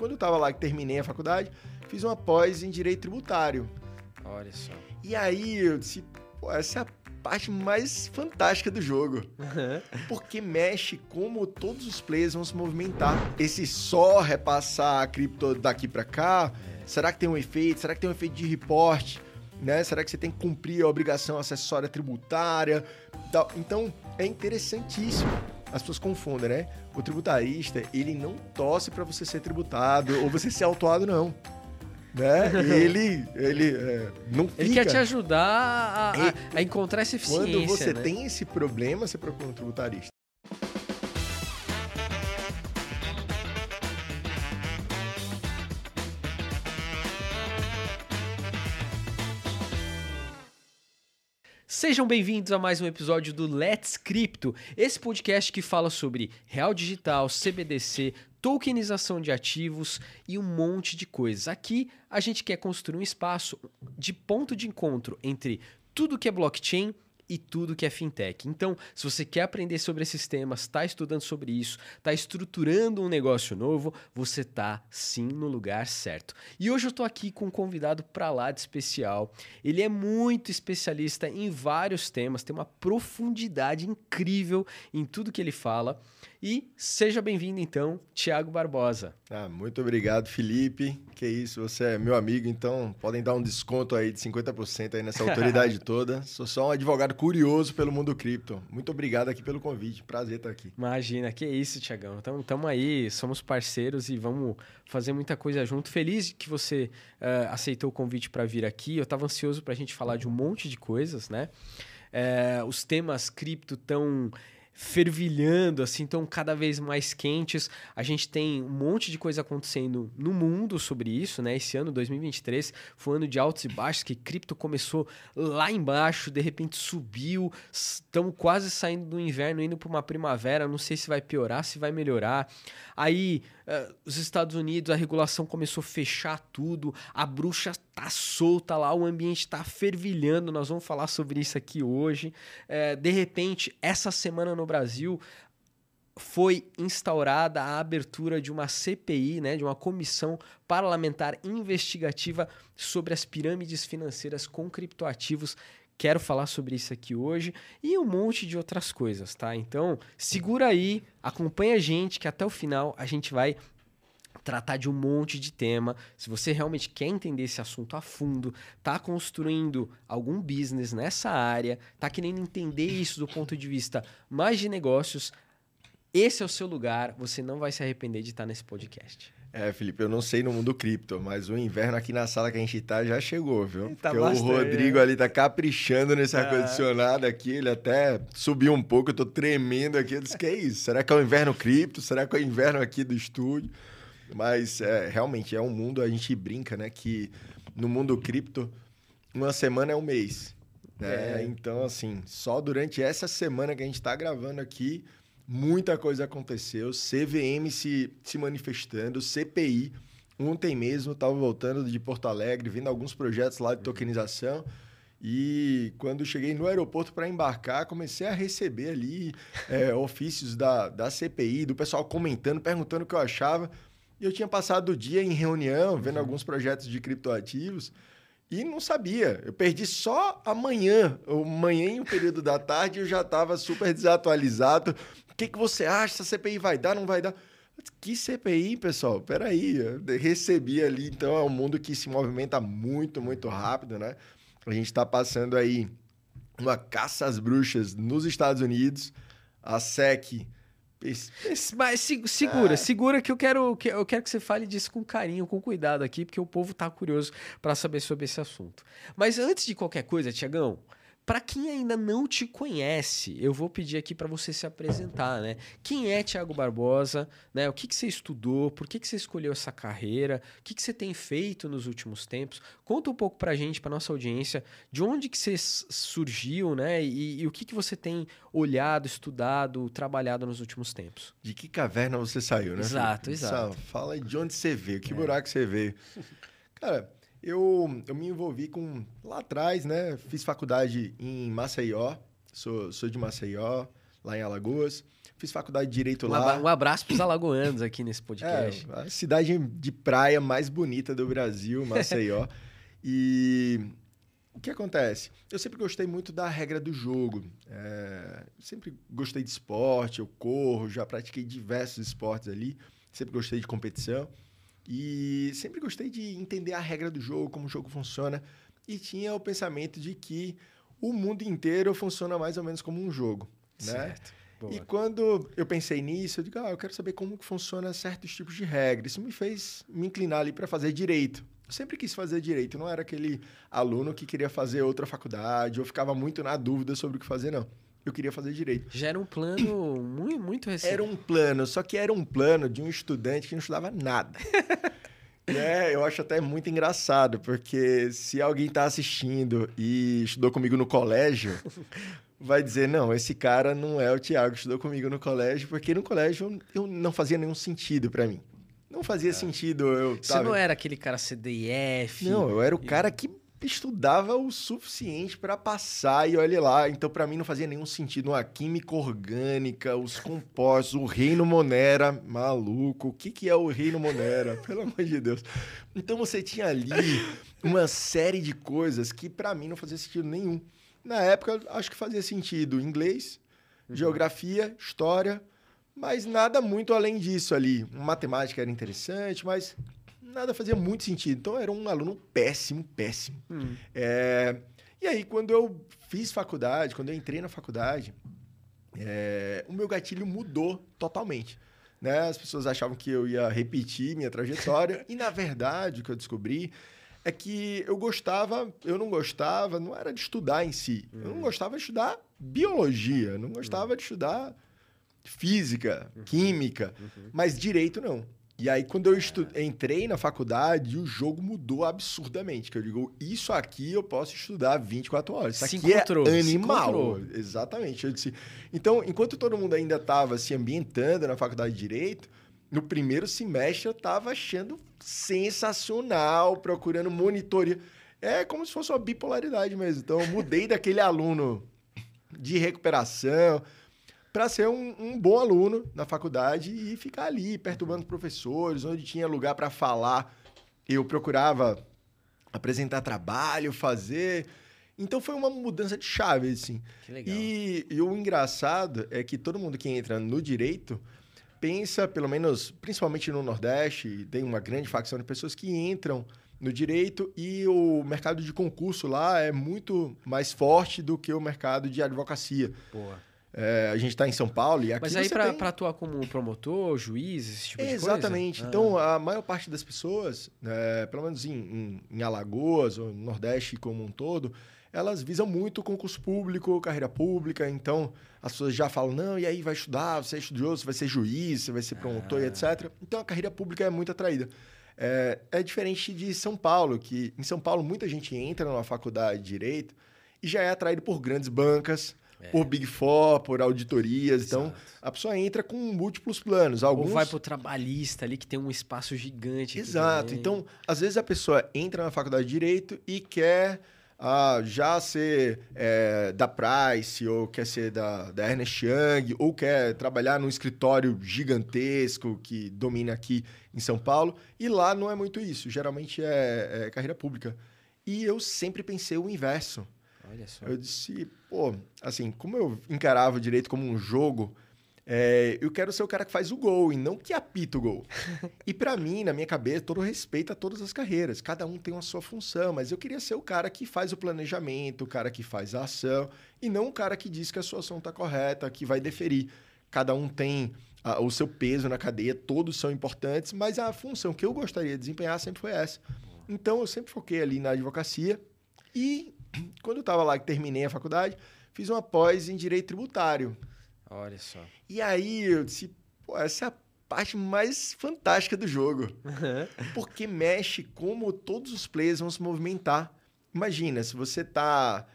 quando eu estava lá, que terminei a faculdade, fiz uma pós em Direito Tributário. Olha só. E aí eu disse, pô, essa é a parte mais fantástica do jogo. Porque mexe como todos os players vão se movimentar. Esse só repassar a cripto daqui para cá, é. será que tem um efeito? Será que tem um efeito de reporte? Né? Será que você tem que cumprir a obrigação acessória tributária? Então, é interessantíssimo. As pessoas confundem, né? O tributarista, ele não torce para você ser tributado ou você ser autuado, não né? ele, ele é, não fica. Ele quer te ajudar a, a, a encontrar essa eficiência. Quando você né? tem esse problema, você procura um tributarista. Sejam bem-vindos a mais um episódio do Let's Crypto, esse podcast que fala sobre real digital, CBDC, tokenização de ativos e um monte de coisas. Aqui a gente quer construir um espaço de ponto de encontro entre tudo que é blockchain e tudo que é fintech. Então, se você quer aprender sobre esses temas, está estudando sobre isso, está estruturando um negócio novo, você está sim no lugar certo. E hoje eu estou aqui com um convidado para lá de especial. Ele é muito especialista em vários temas, tem uma profundidade incrível em tudo que ele fala. E seja bem-vindo, então, Tiago Barbosa. Ah, muito obrigado, Felipe. Que isso, você é meu amigo, então podem dar um desconto aí de 50% aí nessa autoridade toda. Sou só um advogado curioso pelo mundo cripto. Muito obrigado aqui pelo convite. Prazer estar aqui. Imagina, que isso, Tiagão. Estamos aí, somos parceiros e vamos fazer muita coisa junto. Feliz que você uh, aceitou o convite para vir aqui. Eu estava ansioso para a gente falar de um monte de coisas, né? Uh, os temas cripto tão fervilhando, assim, estão cada vez mais quentes. A gente tem um monte de coisa acontecendo no mundo sobre isso, né? Esse ano, 2023, foi um ano de altos e baixos, que cripto começou lá embaixo, de repente subiu. Estamos quase saindo do inverno, indo para uma primavera. Não sei se vai piorar, se vai melhorar. Aí uh, os Estados Unidos, a regulação começou a fechar tudo, a bruxa tá solta lá, o ambiente tá fervilhando, nós vamos falar sobre isso aqui hoje. Uh, de repente, essa semana no Brasil, foi instaurada a abertura de uma CPI, né, de uma comissão parlamentar investigativa sobre as pirâmides financeiras com criptoativos Quero falar sobre isso aqui hoje e um monte de outras coisas, tá? Então, segura aí, acompanha a gente que até o final a gente vai tratar de um monte de tema. Se você realmente quer entender esse assunto a fundo, tá construindo algum business nessa área, tá querendo entender isso do ponto de vista mais de negócios, esse é o seu lugar, você não vai se arrepender de estar nesse podcast. É, Felipe, eu não sei no mundo cripto, mas o inverno aqui na sala que a gente tá já chegou, viu? Tá Porque bastante, o Rodrigo é. ali tá caprichando nesse é. ar-condicionado aqui, ele até subiu um pouco, eu tô tremendo aqui. Eu disse, que é isso? Será que é o inverno cripto? Será que é o inverno aqui do estúdio? Mas é, realmente é um mundo, a gente brinca, né? Que no mundo cripto, uma semana é um mês. Né? É. Então, assim, só durante essa semana que a gente tá gravando aqui Muita coisa aconteceu, CVM se, se manifestando, CPI. Ontem mesmo estava voltando de Porto Alegre, vendo alguns projetos lá de tokenização. E quando cheguei no aeroporto para embarcar, comecei a receber ali é, ofícios da, da CPI, do pessoal comentando, perguntando o que eu achava. E eu tinha passado o dia em reunião, vendo uhum. alguns projetos de criptoativos. E não sabia. Eu perdi só amanhã. Amanhã, em um período da tarde, eu já estava super desatualizado. O que, que você acha? Se a CPI vai dar, não vai dar? Que CPI, pessoal? Peraí. Eu recebi ali. Então, é um mundo que se movimenta muito, muito rápido, né? A gente está passando aí uma caça às bruxas nos Estados Unidos. A SEC mas segura, é. segura que eu quero que eu quero que você fale disso com carinho, com cuidado aqui, porque o povo tá curioso para saber sobre esse assunto. Mas antes de qualquer coisa, Tiagão, para quem ainda não te conhece, eu vou pedir aqui para você se apresentar, né? Quem é Tiago Barbosa? Né? O que, que você estudou? Por que, que você escolheu essa carreira? O que, que você tem feito nos últimos tempos? Conta um pouco para a gente, para nossa audiência, de onde que você surgiu, né? E, e, o que, que você tem olhado, estudado, trabalhado nos últimos tempos? De que caverna você saiu, né? Exato, exato. Fala de onde você veio, que é. buraco você veio. Cara, eu, eu me envolvi com. Lá atrás, né? Fiz faculdade em Maceió, sou, sou de Maceió, lá em Alagoas. fiz faculdade de Direito Um, lá. um abraço pros alagoanos aqui nesse podcast. É, a cidade de praia mais bonita do Brasil, Maceió. e o que acontece? Eu sempre gostei muito da regra do jogo. É, sempre gostei de esporte, eu corro, já pratiquei diversos esportes ali. Sempre gostei de competição. E sempre gostei de entender a regra do jogo, como o jogo funciona. E tinha o pensamento de que o mundo inteiro funciona mais ou menos como um jogo. Né? Certo. Boa. E quando eu pensei nisso, eu digo, ah, eu quero saber como que funciona certos tipos de regras. Isso me fez me inclinar ali para fazer direito. Eu sempre quis fazer direito, não era aquele aluno que queria fazer outra faculdade ou ficava muito na dúvida sobre o que fazer, não. Eu queria fazer direito. Já era um plano muito, muito recente. Era um plano, só que era um plano de um estudante que não estudava nada. né? Eu acho até muito engraçado, porque se alguém está assistindo e estudou comigo no colégio, vai dizer, não, esse cara não é o Tiago que estudou comigo no colégio, porque no colégio eu não fazia nenhum sentido para mim. Não fazia sentido eu... Você sabe? não era aquele cara CDF. Não, eu era o cara que estudava o suficiente para passar e olha lá. Então, para mim, não fazia nenhum sentido uma química orgânica, os compostos, o reino Monera, maluco. O que, que é o reino Monera? Pelo amor de Deus. Então, você tinha ali uma série de coisas que, para mim, não fazia sentido nenhum. Na época, acho que fazia sentido inglês, geografia, história, mas nada muito além disso ali. Matemática era interessante, mas nada fazia muito sentido. Então, eu era um aluno péssimo, péssimo. Hum. É, E aí, quando eu fiz faculdade, quando eu entrei na faculdade, é, o meu gatilho mudou totalmente. Né? As pessoas achavam que eu ia repetir minha trajetória, e na verdade, o que eu descobri é que eu gostava, eu não gostava, não era de estudar em si. Eu não gostava de estudar biologia, não gostava de estudar física, química, mas direito não. E aí, quando eu estu- entrei na faculdade, o jogo mudou absurdamente. Que eu digo, isso aqui eu posso estudar 24 horas. Isso Se aqui encontrou, é animal. Exatamente. Eu disse. Então, enquanto todo mundo ainda estava se ambientando na faculdade de Direito, no primeiro semestre eu estava achando sensacional, procurando monitoria. É como se fosse uma bipolaridade mesmo. Então, eu mudei daquele aluno de recuperação para ser um, um bom aluno na faculdade e ficar ali perturbando professores, onde tinha lugar para falar, eu procurava apresentar trabalho, fazer. Então foi uma mudança de chave, assim. Que legal. E, e o engraçado é que todo mundo que entra no direito pensa, pelo menos, principalmente no Nordeste, tem uma grande facção de pessoas que entram no direito e o mercado de concurso lá é muito mais forte do que o mercado de advocacia. Boa. É, a gente está em São Paulo e aqui Mas aí, pra, tem... atuar como promotor, juiz, esse tipo de coisa? Exatamente. Ah. Então, a maior parte das pessoas, é, pelo menos em, em, em Alagoas ou no Nordeste como um todo, elas visam muito concurso público, carreira pública. Então, as pessoas já falam, não, e aí vai estudar, você é estudioso, você vai ser juiz, você vai ser promotor e Ah. etc. Então, a carreira pública é muito atraída. É, é diferente de São Paulo, que em São Paulo muita gente entra numa faculdade de Direito e já é atraído por grandes bancas, por Big Four, por auditorias. Então, É. Exato. a pessoa entra com múltiplos planos. Alguns... Ou vai pro trabalhista ali, que tem um espaço gigante. Exato. Então, às vezes a pessoa entra na faculdade de Direito e quer ah, já ser é, da Price, ou quer ser da, da Ernest Young, ou quer trabalhar num escritório gigantesco que domina aqui em São Paulo. E lá não é muito isso. Geralmente é, é carreira pública. E eu sempre pensei o inverso. Olha só. Eu disse, pô, assim, como eu encarava o direito como um jogo, é, eu quero ser o cara que faz o gol e não que apita o gol. e para mim, na minha cabeça, todo respeito a todas as carreiras. Cada um tem uma sua função, mas eu queria ser o cara que faz o planejamento, o cara que faz a ação, e não o cara que diz que a sua ação está correta, que vai deferir. Cada um tem ah, o seu peso na cadeia, todos são importantes, mas a função que eu gostaria de desempenhar sempre foi essa. Então, eu sempre foquei ali na advocacia e quando eu estava lá, que terminei a faculdade, fiz uma pós em direito tributário. Olha só. E aí eu disse, pô, essa é a parte mais fantástica do jogo. Porque mexe como todos os players vão se movimentar. Imagina, se você está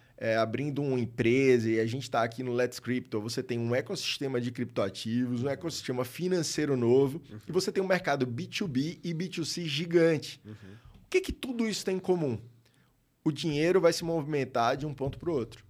abrindo uma empresa e a gente está aqui no Let's Crypto, você tem um ecossistema de criptoativos, um ecossistema financeiro novo, e você tem um mercado B2B e B2C gigante. O que, que tudo isso tem em comum? O dinheiro vai se movimentar de um ponto para o outro.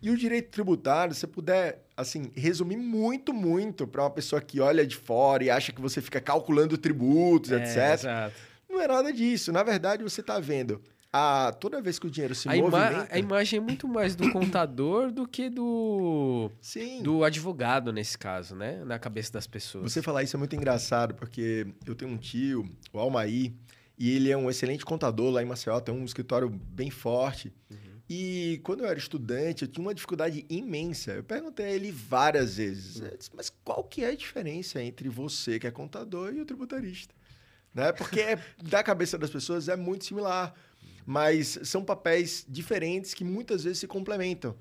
E o direito tributário, se você puder, assim, resumir muito, muito para uma pessoa que olha de fora e acha que você fica calculando tributos, É, etc. Exato. Não é nada disso. Na verdade, você está vendo a, toda vez que o dinheiro se A, movimenta... a imagem é muito mais do contador do que do, Sim. do advogado, nesse caso, né? Na cabeça das pessoas. Você falar isso é muito engraçado, porque eu tenho um tio, o Almaí, e ele é um excelente contador lá em Maceió, tem um escritório bem forte. E quando eu era estudante, eu tinha uma dificuldade imensa. Eu perguntei a ele várias vezes, eu disse, mas qual que é a diferença entre você, que é contador, e o tributarista? Né? Porque é- da cabeça das pessoas é muito similar, mas são papéis diferentes que muitas vezes se complementam.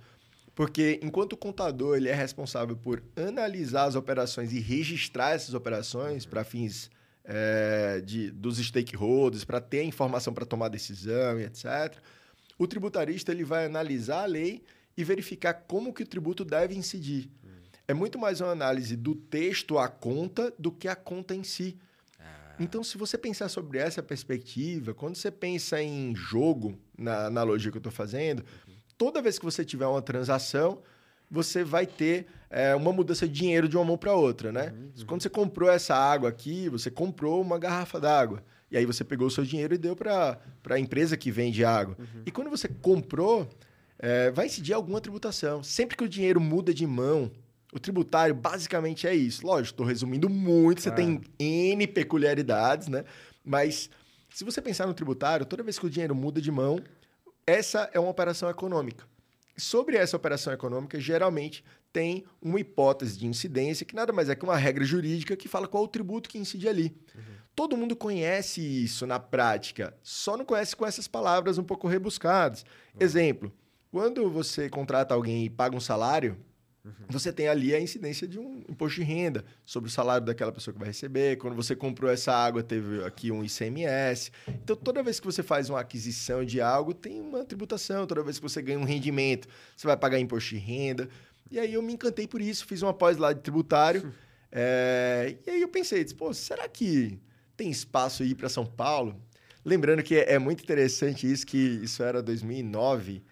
Porque enquanto o contador ele é responsável por analisar as operações e registrar essas operações para fins eh, de, dos stakeholders, para ter a informação para tomar decisão e etc., o tributarista ele vai analisar a lei e verificar como que o tributo deve incidir. É muito mais uma análise do texto à conta do que a conta em si. Então, se você pensar sobre essa perspectiva, quando você pensa em jogo, na analogia que eu estou fazendo, toda vez que você tiver uma transação, você vai ter é, uma mudança de dinheiro de uma mão para outra, né? Quando você comprou essa água aqui, você comprou uma garrafa d'água. E aí você pegou o seu dinheiro e deu para a empresa que vende água. E quando você comprou, é, vai incidir alguma tributação. Sempre que o dinheiro muda de mão, o tributário basicamente é isso. Lógico, estou resumindo muito, você tem N peculiaridades, né? Mas se você pensar no tributário, toda vez que o dinheiro muda de mão, essa é uma operação econômica. Sobre essa operação econômica, geralmente tem uma hipótese de incidência, que nada mais é que uma regra jurídica que fala qual o tributo que incide ali. Todo mundo conhece isso na prática, só não conhece com essas palavras um pouco rebuscadas. Exemplo, quando você contrata alguém e paga um salário, você tem ali a incidência de um imposto de renda sobre o salário daquela pessoa que vai receber. Quando você comprou essa água, teve aqui um ICMS. Então, toda vez que você faz uma aquisição de algo, tem uma tributação. Toda vez que você ganha um rendimento, você vai pagar imposto de renda. E aí eu me encantei por isso, fiz uma pós lá de tributário. É, E aí eu pensei, pô, será que tem espaço aí para São Paulo? Lembrando que é muito interessante isso, que isso era 2009.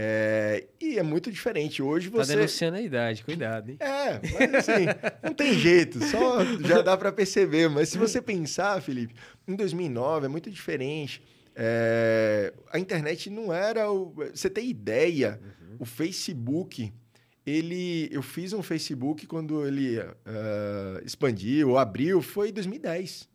É, E é muito diferente. Hoje Tá você. denunciando a idade, cuidado, hein? É, mas assim, não tem jeito, só já dá para perceber. Mas se você pensar, Felipe, em 2009 é muito diferente. É, a internet não era. O, você tem ideia, o Facebook, ele, eu fiz um Facebook quando ele ah, expandiu, abriu, foi em 2010.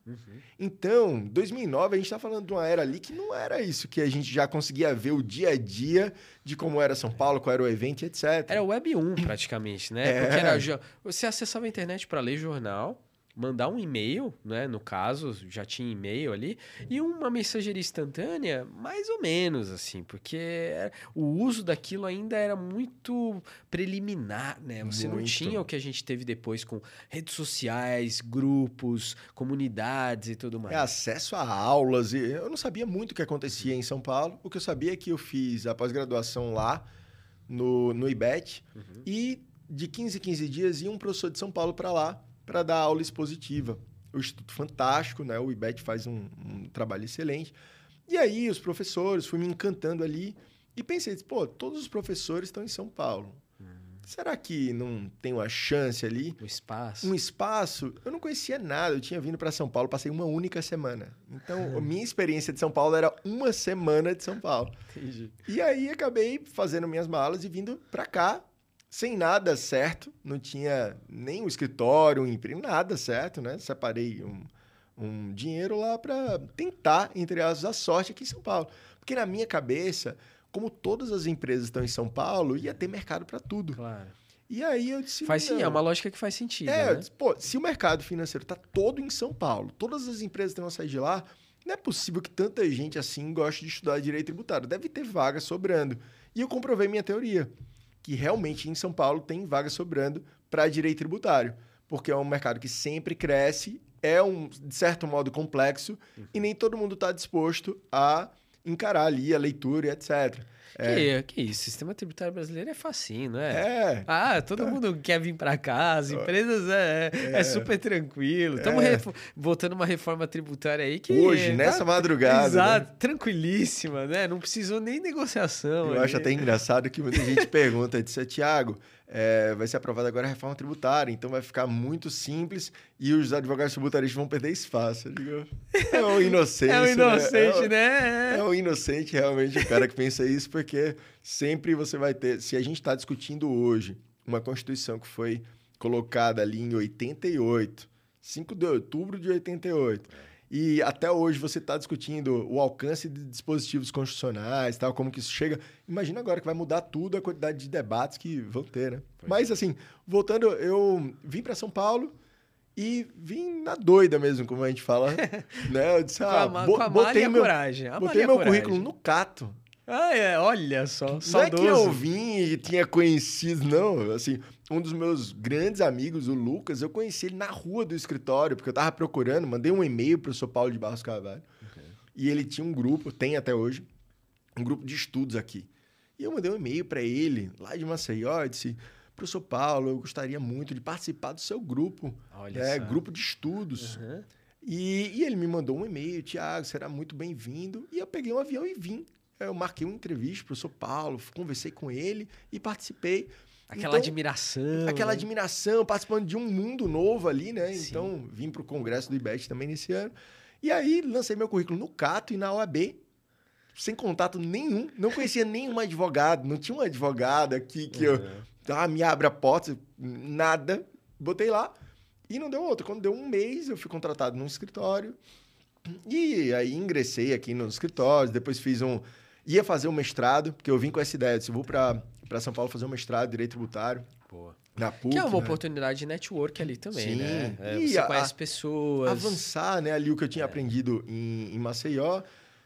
Então, 2009 a gente está falando de uma era ali que não era isso que a gente já conseguia ver o dia a dia de como era São Paulo, qual era o evento, etc. Era Web 1, praticamente, né? É. Porque era, você acessava a internet para ler jornal, mandar um e-mail, né? No caso, já tinha e-mail ali, e uma mensageria instantânea, mais ou menos, assim, porque o uso daquilo ainda era muito preliminar, né? Você não Muito. tinha o que a gente teve depois com redes sociais, grupos, comunidades e tudo mais. É acesso a aulas. E eu não sabia muito o que acontecia em São Paulo. O que eu sabia é que eu fiz a pós-graduação lá no, no IBET e de 15 em 15 dias ia um professor de São Paulo para lá para dar aula expositiva. O Instituto Fantástico, né? O IBET faz um, um trabalho excelente. E aí os professores, fui me encantando ali e pensei, pô, todos os professores estão em São Paulo. Será que não tem uma chance ali? O espaço. um espaço, eu não conhecia nada. Eu tinha vindo para São Paulo, passei uma única semana. Então, a minha experiência de São Paulo era uma semana de São Paulo. Entendi. E aí acabei fazendo minhas malas e vindo para cá, sem nada certo. Não tinha nem um escritório, um emprego, nada certo, né? Separei um, um dinheiro lá para tentar, entre aspas, a sorte aqui em São Paulo. Porque na minha cabeça, como todas as empresas estão em São Paulo, ia ter mercado para tudo. Claro. E aí eu disse. Faz sim, é uma lógica que faz sentido, É, eu né? disse, pô, se o mercado financeiro está todo em São Paulo, todas as empresas têm uma sair de lá, não é possível que tanta gente assim goste de estudar direito tributário. Deve ter vaga sobrando. E eu comprovei minha teoria, que realmente em São Paulo tem vaga sobrando para direito tributário, porque é um mercado que sempre cresce, é um, de certo modo, complexo, e nem todo mundo está disposto a encarar ali a leitura e etc. É. Que, que isso, o sistema tributário brasileiro é facinho, não é? É. Ah, todo mundo quer vir para cá, as empresas é, é. é super tranquilo. Estamos é. voltando uma reforma tributária aí que. Hoje, tá, nessa madrugada. Exato, né? tranquilíssima, né? Não precisou nem negociação. Eu ali. acho até engraçado que muita gente pergunta, disse, Tiago, é, vai ser aprovada agora a reforma tributária, então vai ficar muito simples e os advogados tributaristas vão perder espaço. Digo, é um inocente. é um inocente, né? né? É um inocente realmente o cara que pensa isso, porque sempre você vai ter. Se a gente está discutindo hoje uma Constituição que foi colocada ali em 88, 5 de outubro de 88 e até hoje você está discutindo o alcance de dispositivos constitucionais, tal, como que isso chega. Imagina agora que vai mudar tudo a quantidade de debates que vão ter, né? Mas é. assim, voltando, eu vim para São Paulo e vim na doida mesmo, como a gente fala, né? Eu disse, ah, com a, botei meu, coragem. botei meu coragem. currículo no Cato. Ah, é, olha só. Não saudoso. é que eu vim e tinha conhecido, não. Assim, um dos meus grandes amigos, o Lucas, eu conheci ele na rua do escritório, porque eu tava procurando, mandei um e-mail pro São Paulo de Barros Carvalho. Okay. E ele tinha um grupo, tem até hoje, um grupo de estudos aqui. E eu mandei um e-mail para ele, lá de Maceió, e disse: Professor Paulo, eu gostaria muito de participar do seu grupo. Olha é, só. Grupo de estudos. Uhum. E, e, ele me mandou um e-mail, Tiago, será muito bem-vindo. E eu peguei um avião e vim. Eu marquei uma entrevista para o São Paulo, conversei com ele e participei. Aquela então, admiração. Aquela né? admiração, participando de um mundo novo ali, né? Sim. Então, vim para o congresso do IBET também nesse ano. E aí, lancei meu currículo no Cato e na OAB, sem contato nenhum. Não conhecia nenhum advogado, não tinha um advogado aqui que uhum. eu, ah, me abre a porta, nada. Botei lá e não deu outra. Quando deu um mês, eu fui contratado num escritório. E aí ingressei aqui no escritório, depois fiz um Ia fazer um mestrado, porque eu vim com essa ideia. Se vou para São Paulo fazer um mestrado em Direito Tributário. Boa. Na PUC, que é uma né? oportunidade de network ali também, Sim. né? É, você a, conhece pessoas. Avançar, né? Ali o que eu tinha é. aprendido em, em Maceió.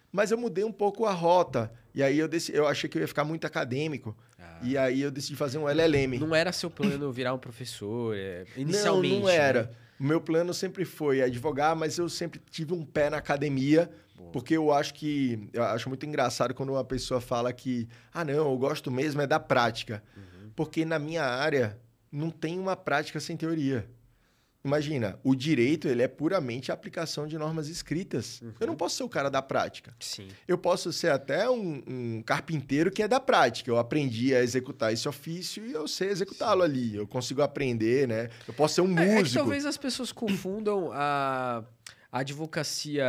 Mas eu mudei um pouco a rota. E aí eu, decidi, eu achei que eu ia ficar muito acadêmico. Ah. E aí eu decidi fazer um LLM. Não era seu plano virar um professor, é, inicialmente? Não, não era. Né? O meu plano sempre foi advogar, mas eu sempre tive um pé na academia porque eu acho que. Eu acho muito engraçado quando uma pessoa fala que. Ah, não, eu gosto mesmo é da prática. Uhum. Porque na minha área não tem uma prática sem teoria. Imagina, o direito ele é puramente a aplicação de normas escritas. Uhum. Eu não posso ser o cara da prática. Sim. Eu posso ser até um, um, carpinteiro que é da prática. Eu aprendi a executar esse ofício e eu sei executá-lo ali. Eu consigo aprender, né? Eu posso ser um músico. É, é que talvez as pessoas confundam a a advocacia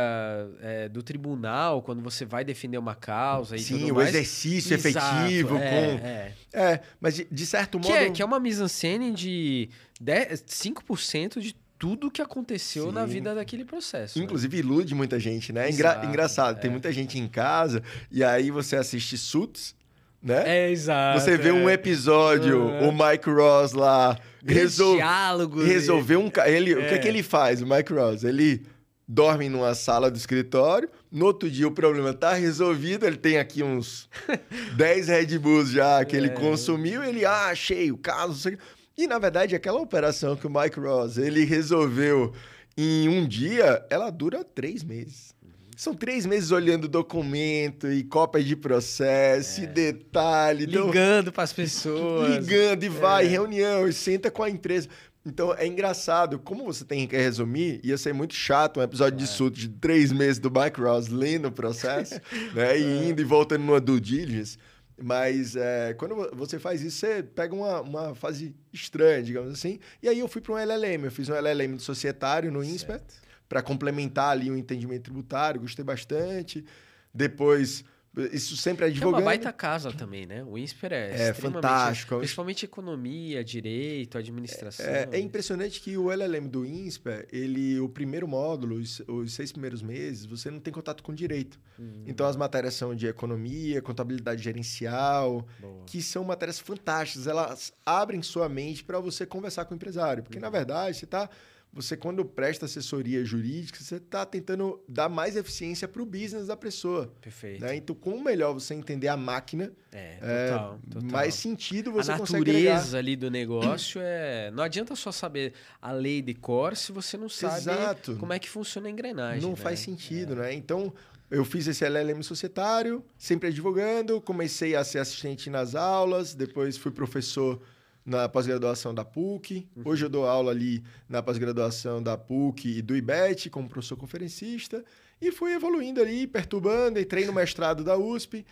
é, do tribunal, quando você vai defender uma causa e Sim, o mais. exercício Exato, efetivo. É, com... é. é, mas de, de certo modo... Que é, que é uma mise-en-scène de 10, 5% de tudo que aconteceu Sim. na vida daquele processo. Né? Inclusive né? ilude muita gente, né? Exato, engraçado, tem é. muita gente em casa e aí você assiste Suits, né? É, exato. Você vê um é. episódio, uhum. o Mike Ross lá... Resol... Diálogos. Resolveu um... Ele, O que é que ele faz, o Mike Ross? Ele dorme numa sala do escritório. No outro dia o problema está resolvido, ele tem aqui uns 10 Red Bulls já que é. ele consumiu, ele, ah, achei o caso. E na verdade, aquela operação que o Mike Ross ele resolveu em um dia, ela dura três meses. São três meses olhando documento e cópia de processo, é. e detalhe. Ligando então, para as pessoas. Ligando e vai, é. reunião, e senta com a empresa. Então é engraçado, como você tem que resumir, ia ser muito chato um episódio é. de surto de três meses do Mike Ross lendo o processo, né? E é. indo e voltando numa due diligence. Mas é, quando você faz isso, você pega uma, uma fase estranha, digamos assim. E aí eu fui para um LLM. Eu fiz um LLM do societário no INSPER para complementar ali o entendimento tributário. Gostei bastante. Depois isso sempre advogando. É uma baita casa também, né? O INSPER é, é fantástico. Principalmente economia, direito, administração. É, é, impressionante que o LLM do INSPER, ele, o primeiro módulo, os, os, seis primeiros meses, você não tem contato com direito. Hum. Então as matérias são de economia, contabilidade gerencial, Boa. que são matérias fantásticas. Elas abrem sua mente para você conversar com o empresário. Porque, hum. na verdade, você está você quando presta assessoria jurídica, você está tentando dar mais eficiência para o business da pessoa. Perfeito. Né? Então, como melhor você entender a máquina, é, total, é, total. mais sentido você a consegue A natureza ali do negócio é... Não adianta só saber a lei de cor se você não sabe Exato. como é que funciona a engrenagem. Não né? faz sentido, é. né? Então, eu fiz esse LLM societário, sempre advogando, comecei a ser assistente nas aulas, depois fui professor na pós-graduação da PUC. Uhum. Hoje eu dou aula ali na pós-graduação da PUC e do IBET como professor conferencista. E fui evoluindo ali, perturbando, entrei no mestrado da USP,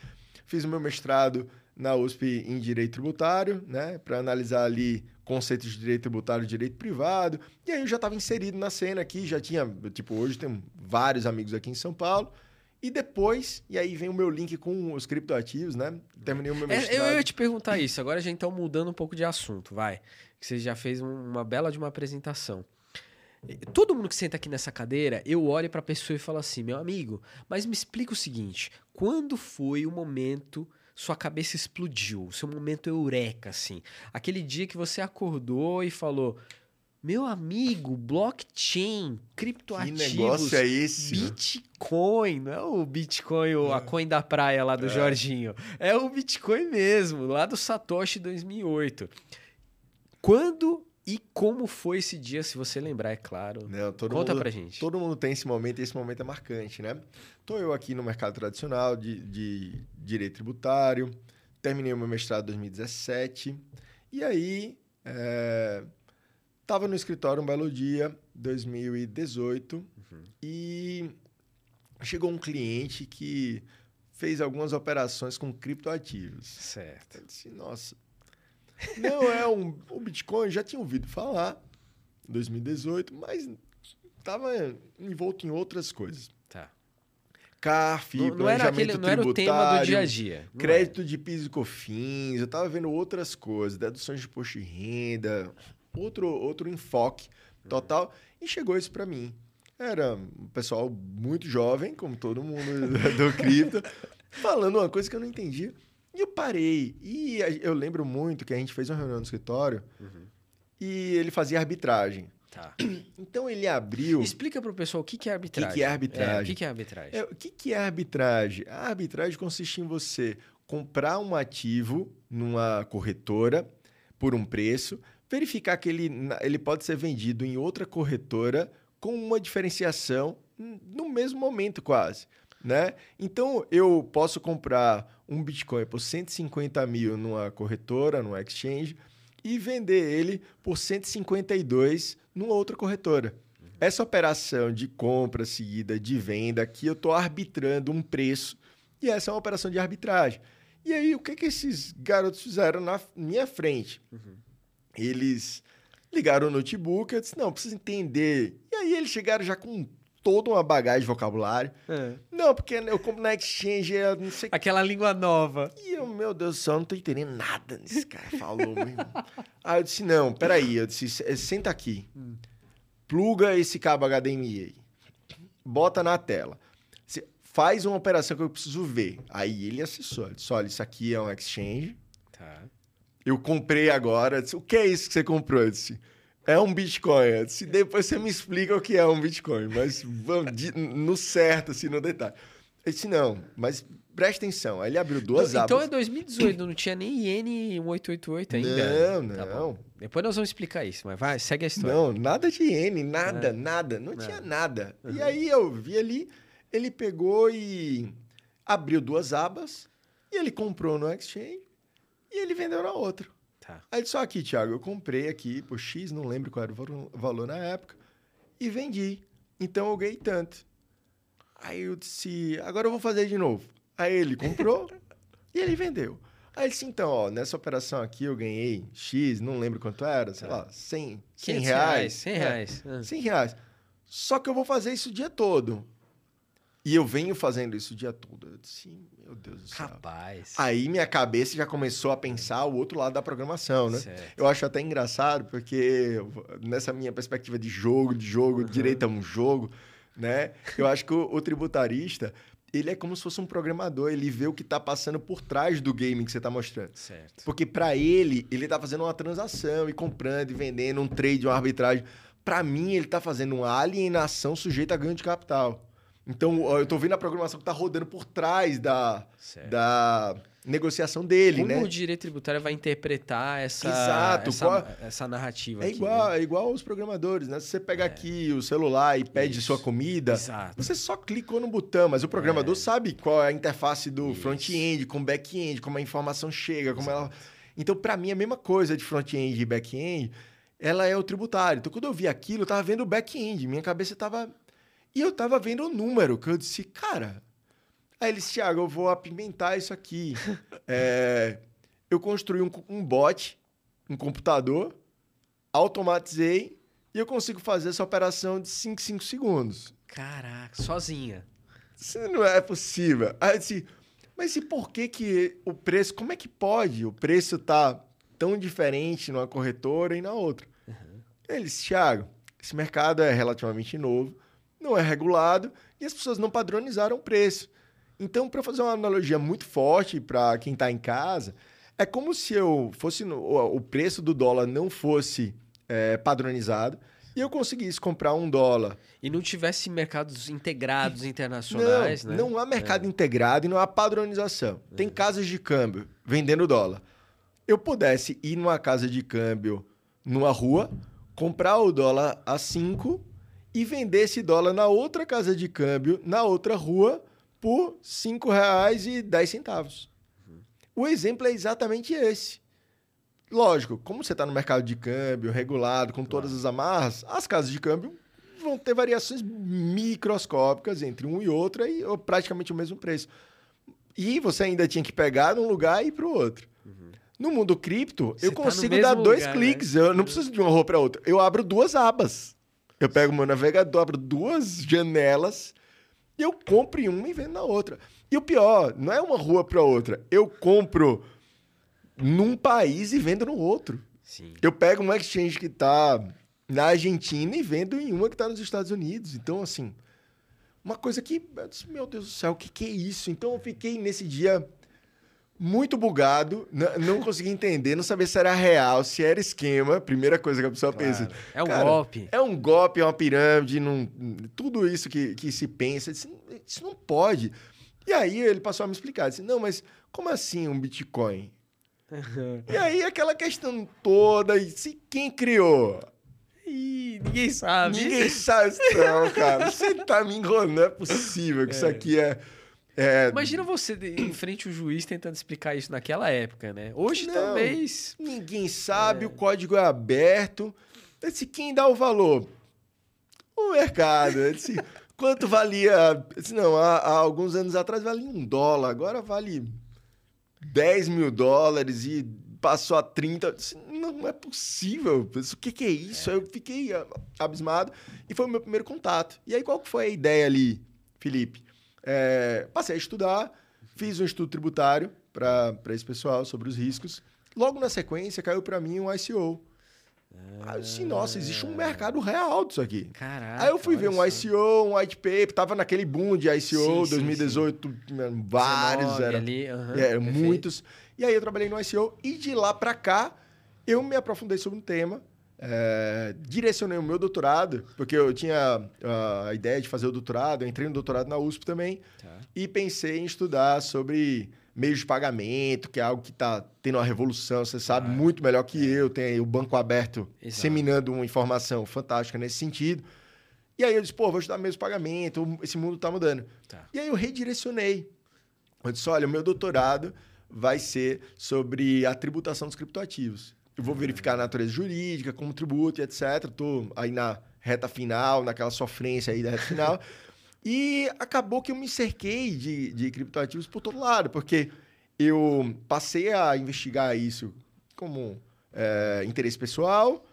fiz o meu mestrado na USP em Direito Tributário, né, para analisar ali conceitos de direito tributário e direito privado. E aí eu já estava inserido na cena aqui, já tinha, tipo, hoje tem vários amigos aqui em São Paulo. E depois, e aí vem o meu link com os criptoativos, né? Terminei o meu mestrado. É, eu ia te perguntar isso, agora a gente tá mudando um pouco de assunto, vai. Você já fez uma bela de uma apresentação. Todo mundo que senta aqui nessa cadeira, eu olho para a pessoa e falo assim: meu amigo, mas me explica o seguinte: quando foi o momento sua cabeça explodiu, seu momento eureka, assim? Aquele dia que você acordou e falou: meu amigo, blockchain, criptoativos. Que negócio é esse? Bitcoin, não é o Bitcoin, é. a coin da praia lá do é. Jorginho. É o Bitcoin mesmo, lá do Satoshi 2008. Quando e como foi esse dia, se você lembrar, é claro. Não, Conta mundo, pra gente. Todo mundo tem esse momento e esse momento é marcante, né? Tô eu aqui no mercado tradicional de, de direito tributário, terminei o meu mestrado em 2017, e aí é, Tava no escritório um belo dia, 2018, uhum. e chegou um cliente que fez algumas operações com criptoativos. Certo. Eu disse, nossa, não é um, o Bitcoin, já tinha ouvido falar, 2018, mas estava envolto em outras coisas. Tá. CARF, não, não era aquele, não era o tema do dia a dia. Crédito de PIS e COFINS, eu estava vendo outras coisas, deduções de imposto de renda, outro, outro enfoque total. E chegou isso para mim. Era um pessoal muito jovem, como todo mundo do cripto, falando uma coisa que eu não entendia. E eu parei. E eu lembro muito que a gente fez uma reunião no escritório uhum. e ele fazia arbitragem. Tá. Então ele abriu. Explica para o pessoal o que é arbitragem. O que é arbitragem? É, o que é arbitragem? É, o que é arbitragem? A arbitragem consiste em você comprar um ativo numa corretora por um preço, verificar que ele, ele pode ser vendido em outra corretora com uma diferenciação no mesmo momento quase. Né? Então, eu posso comprar um Bitcoin por 150 mil numa corretora, numa exchange, e vender ele por 152 numa outra corretora. Essa operação de compra seguida de venda aqui, eu estou arbitrando um preço, e essa é uma operação de arbitragem. E aí, o que, que esses garotos fizeram na minha frente? Uhum eles ligaram o notebook, eu disse, não, preciso entender. E aí eles chegaram já com toda uma bagagem de vocabulário. É. Não, porque eu compro na Exchange, eu não sei... Aquela língua nova. E eu, meu Deus do céu, não tô entendendo nada nesse cara falou, meu irmão. Aí eu disse, não, peraí. Eu disse, senta aqui. Hum. Pluga esse cabo HDMI aí. Bota na tela. Faz uma operação que eu preciso ver. Aí ele acessou. Ele disse, olha, isso aqui é um Exchange. Tá. Eu comprei agora. Disse, o que é isso que você comprou? Eu disse, é um Bitcoin. disse, depois você me explica o que é um Bitcoin, mas vamos, no certo, assim, no detalhe. Eu disse, não, mas presta atenção. Aí ele abriu duas então, abas. Então é 2018, não tinha nem IN 1888 ainda. Não, não. Tá depois nós vamos explicar isso, mas vai, segue a história. Não, nada de IN, nada, é. nada. Não, não, tinha nada. Uhum. E aí eu vi ali, ele pegou e abriu duas abas e ele comprou no Exchange e ele vendeu na outra. Tá. Aí só aqui, Thiago, eu comprei aqui por X, não lembro qual era o valor na época, e vendi. Então eu ganhei tanto. Aí eu disse, agora eu vou fazer de novo. Aí ele comprou e ele vendeu. Aí ele disse, então, ó, nessa operação aqui eu ganhei X, não lembro quanto era, sei tá. lá, 100, 100 reais. 100 reais. É, 100 reais. Só que eu vou fazer isso o dia todo. E eu venho fazendo isso o dia todo. Eu disse, meu Deus do céu. Rapaz. Aí minha cabeça já começou a pensar o outro lado da programação, né? Certo. Eu acho até engraçado, porque nessa minha perspectiva de jogo, de jogo, uhum. direito a um jogo, né? Eu acho que o, o, tributarista, ele é como se fosse um programador, ele vê o que está passando por trás do game que você está mostrando. Certo. Porque para ele, ele está fazendo uma transação e comprando e vendendo, um trade, uma arbitragem. Para mim, ele está fazendo uma alienação sujeita a ganho de capital. Então, eu estou vendo a programação que está rodando por trás da, da, negociação dele, Como né? o direito tributário vai interpretar essa, Exato, essa, qual- essa narrativa É aqui, igual, né? é igual os programadores, né? Se você pega aqui o celular e pede Isso. sua comida, Exato. você só clicou no botão, mas o programador É. sabe qual é a interface do front-end, com back-end, como a informação chega, como ela... Então, para mim, a mesma coisa de front-end e back-end, ela é o tributário. Então, quando eu vi aquilo, eu tava vendo o back-end, minha cabeça tava... E eu tava vendo o número, que eu disse, cara... Aí ele disse, Thiago, eu vou apimentar isso aqui. É, eu construí um, um bot, um computador, automatizei e eu consigo fazer essa operação de 5, 5 segundos. Caraca, sozinha. Isso não é possível. Aí eu disse, mas e por que que o preço, como é que pode o preço tá tão diferente numa corretora e na outra? Ele disse, Thiago, esse mercado é relativamente novo, não é regulado e as pessoas não padronizaram o preço. Então, para fazer uma analogia muito forte para quem está em casa, é como se eu fosse no- o preço do dólar não fosse é, padronizado e eu conseguisse comprar um dólar E não tivesse mercados integrados internacionais, não, né? não há mercado integrado e não há padronização. Tem casas de câmbio vendendo dólar. Eu pudesse ir numa casa de câmbio numa rua, comprar o dólar a 5 e vender esse dólar na outra casa de câmbio, na outra rua, por R$ 5,10. O exemplo é exatamente esse. Lógico, como você está no mercado de câmbio regulado, com todas as amarras, as casas de câmbio vão ter variações microscópicas entre um e outro e ou praticamente o mesmo preço. E você ainda tinha que pegar de um lugar e ir para o outro. No mundo cripto, Você eu tá consigo mesmo dar dois lugar, cliques. Eu não preciso de uma rua para outra. Eu abro duas abas. Eu pego o meu navegador, abro duas janelas e eu compro em uma e vendo na outra. E o pior, não é uma rua para outra. Eu compro num país e vendo no outro. Sim. Eu pego uma exchange que tá na Argentina e vendo em uma que tá nos Estados Unidos. Então, assim, uma coisa que, eu disse, meu Deus do céu, o que, que é isso? Então, eu fiquei nesse dia muito bugado, não consegui entender, não sabia se era real, se era esquema. Primeira coisa que a pessoa pensa. Claro. É um Cara, golpe. É um golpe, é uma pirâmide, não, tudo isso que, que se pensa, disse, isso não pode. E aí ele passou a me explicar, disse, não, mas como assim um Bitcoin? E aí aquela questão toda, e se quem criou? Ih, ninguém sabe. Ninguém sabe não, cara. Você tá me enrolando, não é possível que isso aqui é... é- Imagina você em frente ao juiz tentando explicar isso naquela época, né? Hoje Não. talvez. Ninguém sabe, o código é aberto. Disse, quem dá o valor? O mercado. Disse, quanto valia? Disse, não, há, há alguns anos atrás valia um dólar, agora vale 10 mil dólares e passou a 30. Eu disse, não é possível. Disse, o que, que é isso? Aí Eu fiquei ah, abismado e foi o meu primeiro contato. E aí, qual que foi a ideia ali, Felipe? É, passei a estudar, fiz um estudo tributário para esse pessoal sobre os riscos. Logo na sequência, caiu para mim um ICO. Aí eu disse, nossa, existe um mercado real disso aqui. Caraca. Aí eu fui ver um. ICO, um white paper, tava naquele boom de ICO, Sim, sim, 2018, vários, 19 era, ali, aham, é, eram perfeito. muitos. E aí eu trabalhei no ICO e de lá para cá eu me aprofundei sobre um tema, é, direcionei o meu doutorado, porque eu tinha ah, a ideia de fazer o doutorado, eu entrei no doutorado na USP também, Tá. e pensei em estudar sobre meios de pagamento, que é algo que está tendo uma revolução, você sabe muito melhor que eu, tem aí o Banco Aberto Exato. disseminando uma informação fantástica nesse sentido. E aí eu disse, pô, vou estudar meios de pagamento, esse mundo está mudando. Tá. E aí eu redirecionei. Eu disse, olha, o meu doutorado vai ser sobre a tributação dos criptoativos. Eu vou verificar a natureza jurídica, como tributo e etc. Estou aí na reta final, naquela sofrência aí da reta final. e acabou que eu me cerquei de, de criptoativos por todo lado, porque eu passei a investigar isso como é, interesse pessoal,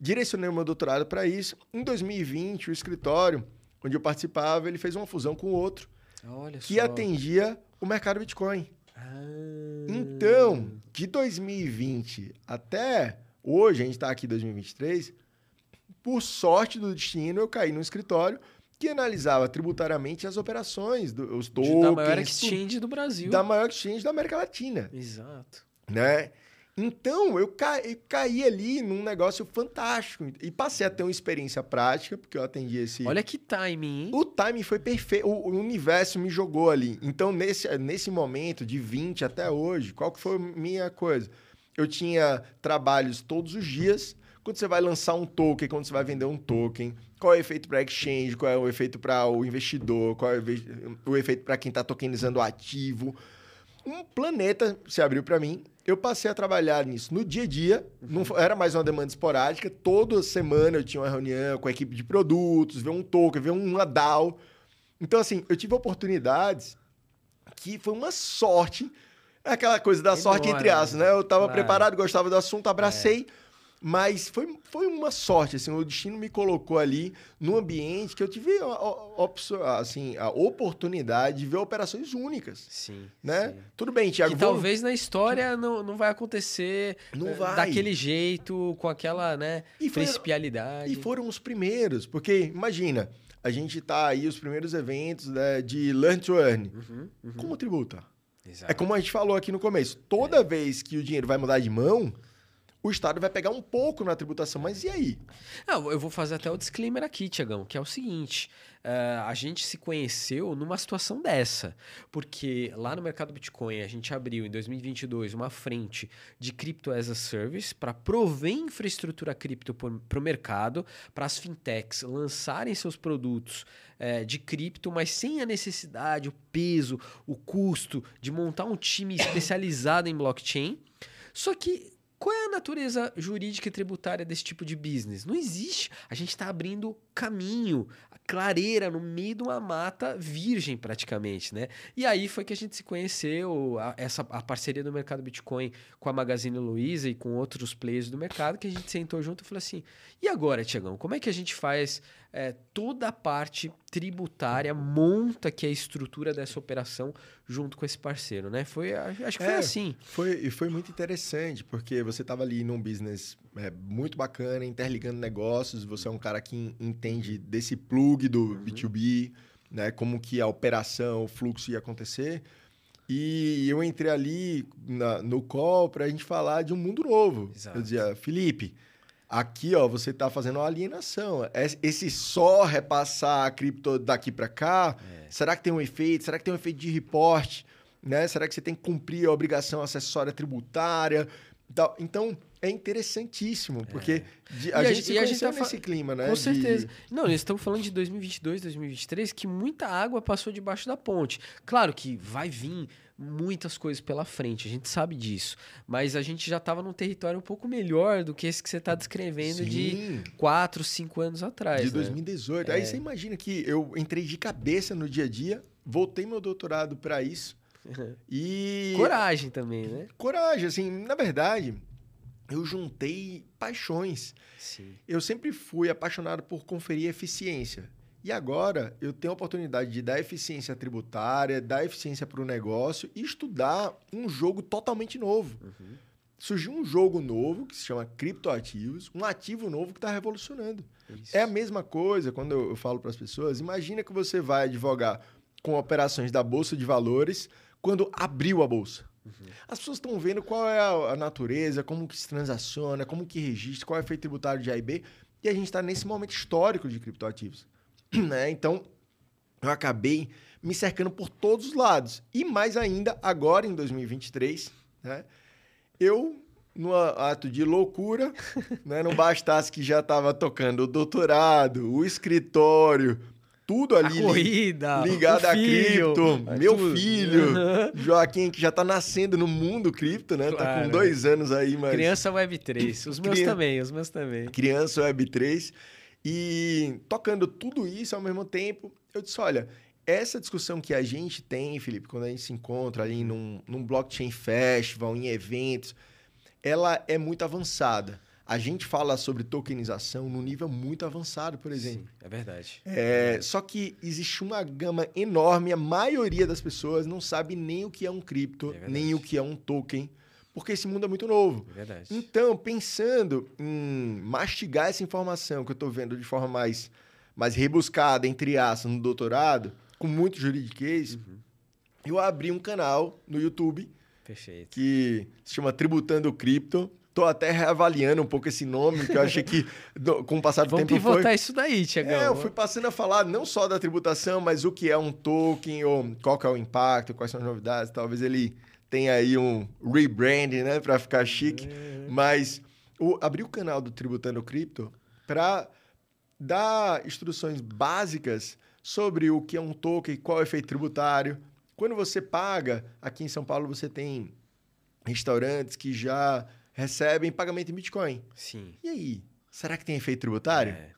direcionei o meu doutorado para isso. Em 2020, o escritório onde eu participava, ele fez uma fusão com outro Olha que só. atendia o mercado Bitcoin. Ah. Então, de 2020 até hoje, a gente está aqui em 2023, por sorte do destino, eu caí num escritório que analisava tributariamente as operações, do- os tokens, da maior exchange do Brasil. da maior exchange da América Latina, Exato. né? Então, eu, ca... eu caí ali num negócio fantástico. E passei a ter uma experiência prática, porque eu atendi esse. Olha que timing, hein? O timing foi perfeito. O, o universo me jogou ali. Então, nesse, nesse momento, de 20 até hoje, qual que foi a minha coisa? Eu tinha trabalhos todos os dias. Quando você vai lançar um token, quando você vai vender um token, qual é o efeito para exchange, qual é o efeito para o investidor, qual é o efeito para quem está tokenizando o ativo. Um planeta se abriu para mim eu passei a trabalhar nisso no dia a dia, não era mais uma demanda esporádica, toda semana eu tinha uma reunião com a equipe de produtos, ver um token, ver uma DAO. Então, assim, eu tive oportunidades que foi uma sorte, é aquela coisa da sorte entre aspas, né? Eu estava claro. preparado, gostava do assunto, abracei. É mas foi, foi uma sorte, assim, o destino me colocou ali num ambiente que eu tive a, a, assim, a oportunidade de ver operações únicas. Sim. Né? Sim. Tudo bem, Tiago. Que vou... talvez na história não, não vai acontecer não eh, vai. daquele jeito, com aquela né, e principialidade. E foram os primeiros, porque imagina, a gente tá aí, os primeiros eventos né, de Learn to Earn. Uhum, uhum. Como tributa? Exato. É como a gente falou aqui no começo. Toda é. vez que o dinheiro vai mudar de mão o Estado vai pegar um pouco na tributação, mas e aí? Não, eu vou fazer até o disclaimer aqui, Tiagão, que é o seguinte: uh, a gente se conheceu numa situação dessa, porque lá no mercado Bitcoin a gente abriu em 2022 uma frente de Crypto as a Service para prover infraestrutura cripto para o mercado, para as fintechs lançarem seus produtos uh, de cripto, mas sem a necessidade, o peso, o custo de montar um time especializado em blockchain. Só que qual é a natureza jurídica e tributária desse tipo de business? Não existe. A gente está abrindo caminho, clareira no meio de uma mata virgem praticamente, né? E aí foi que a gente se conheceu, a, essa a parceria do mercado Bitcoin com a Magazine Luiza e com outros players do mercado, que a gente sentou junto e falou assim: "E agora, Tiagão, como é que a gente faz é, toda a parte tributária, monta que é a estrutura dessa operação junto com esse parceiro, né? Foi, acho que foi é, assim. Foi, e foi muito interessante, porque você estava ali num business é, muito bacana, interligando negócios, você é um cara que entende desse plug do uhum. B2B, né? Como que a operação, o fluxo ia acontecer. E eu entrei ali na, no call para a gente falar de um mundo novo. Exato. Eu dizia, Felipe, Aqui, ó, você está fazendo uma alienação. Esse só repassar a cripto daqui para cá, é. será que tem um efeito? Será que tem um efeito de reporte? Né? Será que você tem que cumprir a obrigação acessória tributária? Então, é interessantíssimo, porque é. a, gente se e a gente tá nesse clima, né? Com certeza. De... Não, nós estamos falando de 2022, 2023, que muita água passou debaixo da ponte. Claro que vai vir muitas coisas pela frente, a gente sabe disso. Mas a gente já estava num território um pouco melhor do que esse que você está descrevendo Sim. de 4, 5 anos atrás. De né? 2018. É. Aí você imagina que eu entrei de cabeça no dia a dia, voltei meu doutorado para isso. e. Coragem também, né? Coragem, assim, na verdade. Eu juntei paixões. Sim. Eu sempre fui apaixonado por conferir eficiência. E agora eu tenho a oportunidade de dar eficiência tributária, dar eficiência para o negócio e estudar um jogo totalmente novo. Uhum. Surgiu um jogo novo que se chama criptoativos, um ativo novo que está revolucionando. Isso. É a mesma coisa quando eu, eu falo para as pessoas. Imagina que você vai advogar com operações da Bolsa de Valores quando abriu a Bolsa. Uhum. As pessoas estão vendo qual é a, a, natureza, como que se transaciona, como que registra, qual é o efeito tributário de A e B. E a gente está nesse momento histórico de criptoativos. né? Então, eu acabei me cercando por todos os lados. E mais ainda, agora em 2023, né? Eu, no ato de loucura, né? não bastasse que já estava tocando o doutorado, o escritório, tudo ali a corrida, ligado a cripto, meu tudo. filho, Joaquim, que já está nascendo no mundo cripto, né? Claro. Tá com dois anos aí, mas... Criança Web3, os meus também, os meus também. Criança Web3. E tocando tudo isso ao mesmo tempo, eu disse: olha, essa discussão que a gente tem, Felipe, quando a gente se encontra ali num, num blockchain festival, em eventos, ela é muito avançada. A gente fala sobre tokenização num nível muito avançado, por exemplo. Sim, é verdade. É, só que existe uma gama enorme, a maioria das pessoas não sabe nem o que é um cripto, é nem o que é um token porque esse mundo é muito novo. É verdade. Então, pensando em mastigar essa informação que eu estou vendo de forma mais, mais rebuscada, entre aspas, no doutorado, com muito juridiquês, uhum. eu abri um canal no YouTube Perfeito. que se chama Tributando Cripto. Tô até reavaliando um pouco esse nome, que eu achei que com o passar do Vamos tempo foi... pivotar isso daí, Tiagão. É, eu fui passando a falar não só da tributação, mas o que é um token, ou qual que é o impacto, quais são as novidades. Talvez ele tenha aí um rebranding, né, para ficar chique. Mas o, abri o canal do Tributando Cripto para dar instruções básicas sobre o que é um token, qual é o efeito tributário. Quando você paga, aqui em São Paulo você tem restaurantes que já recebem pagamento em Bitcoin. Sim. E aí, será que tem efeito tributário? É.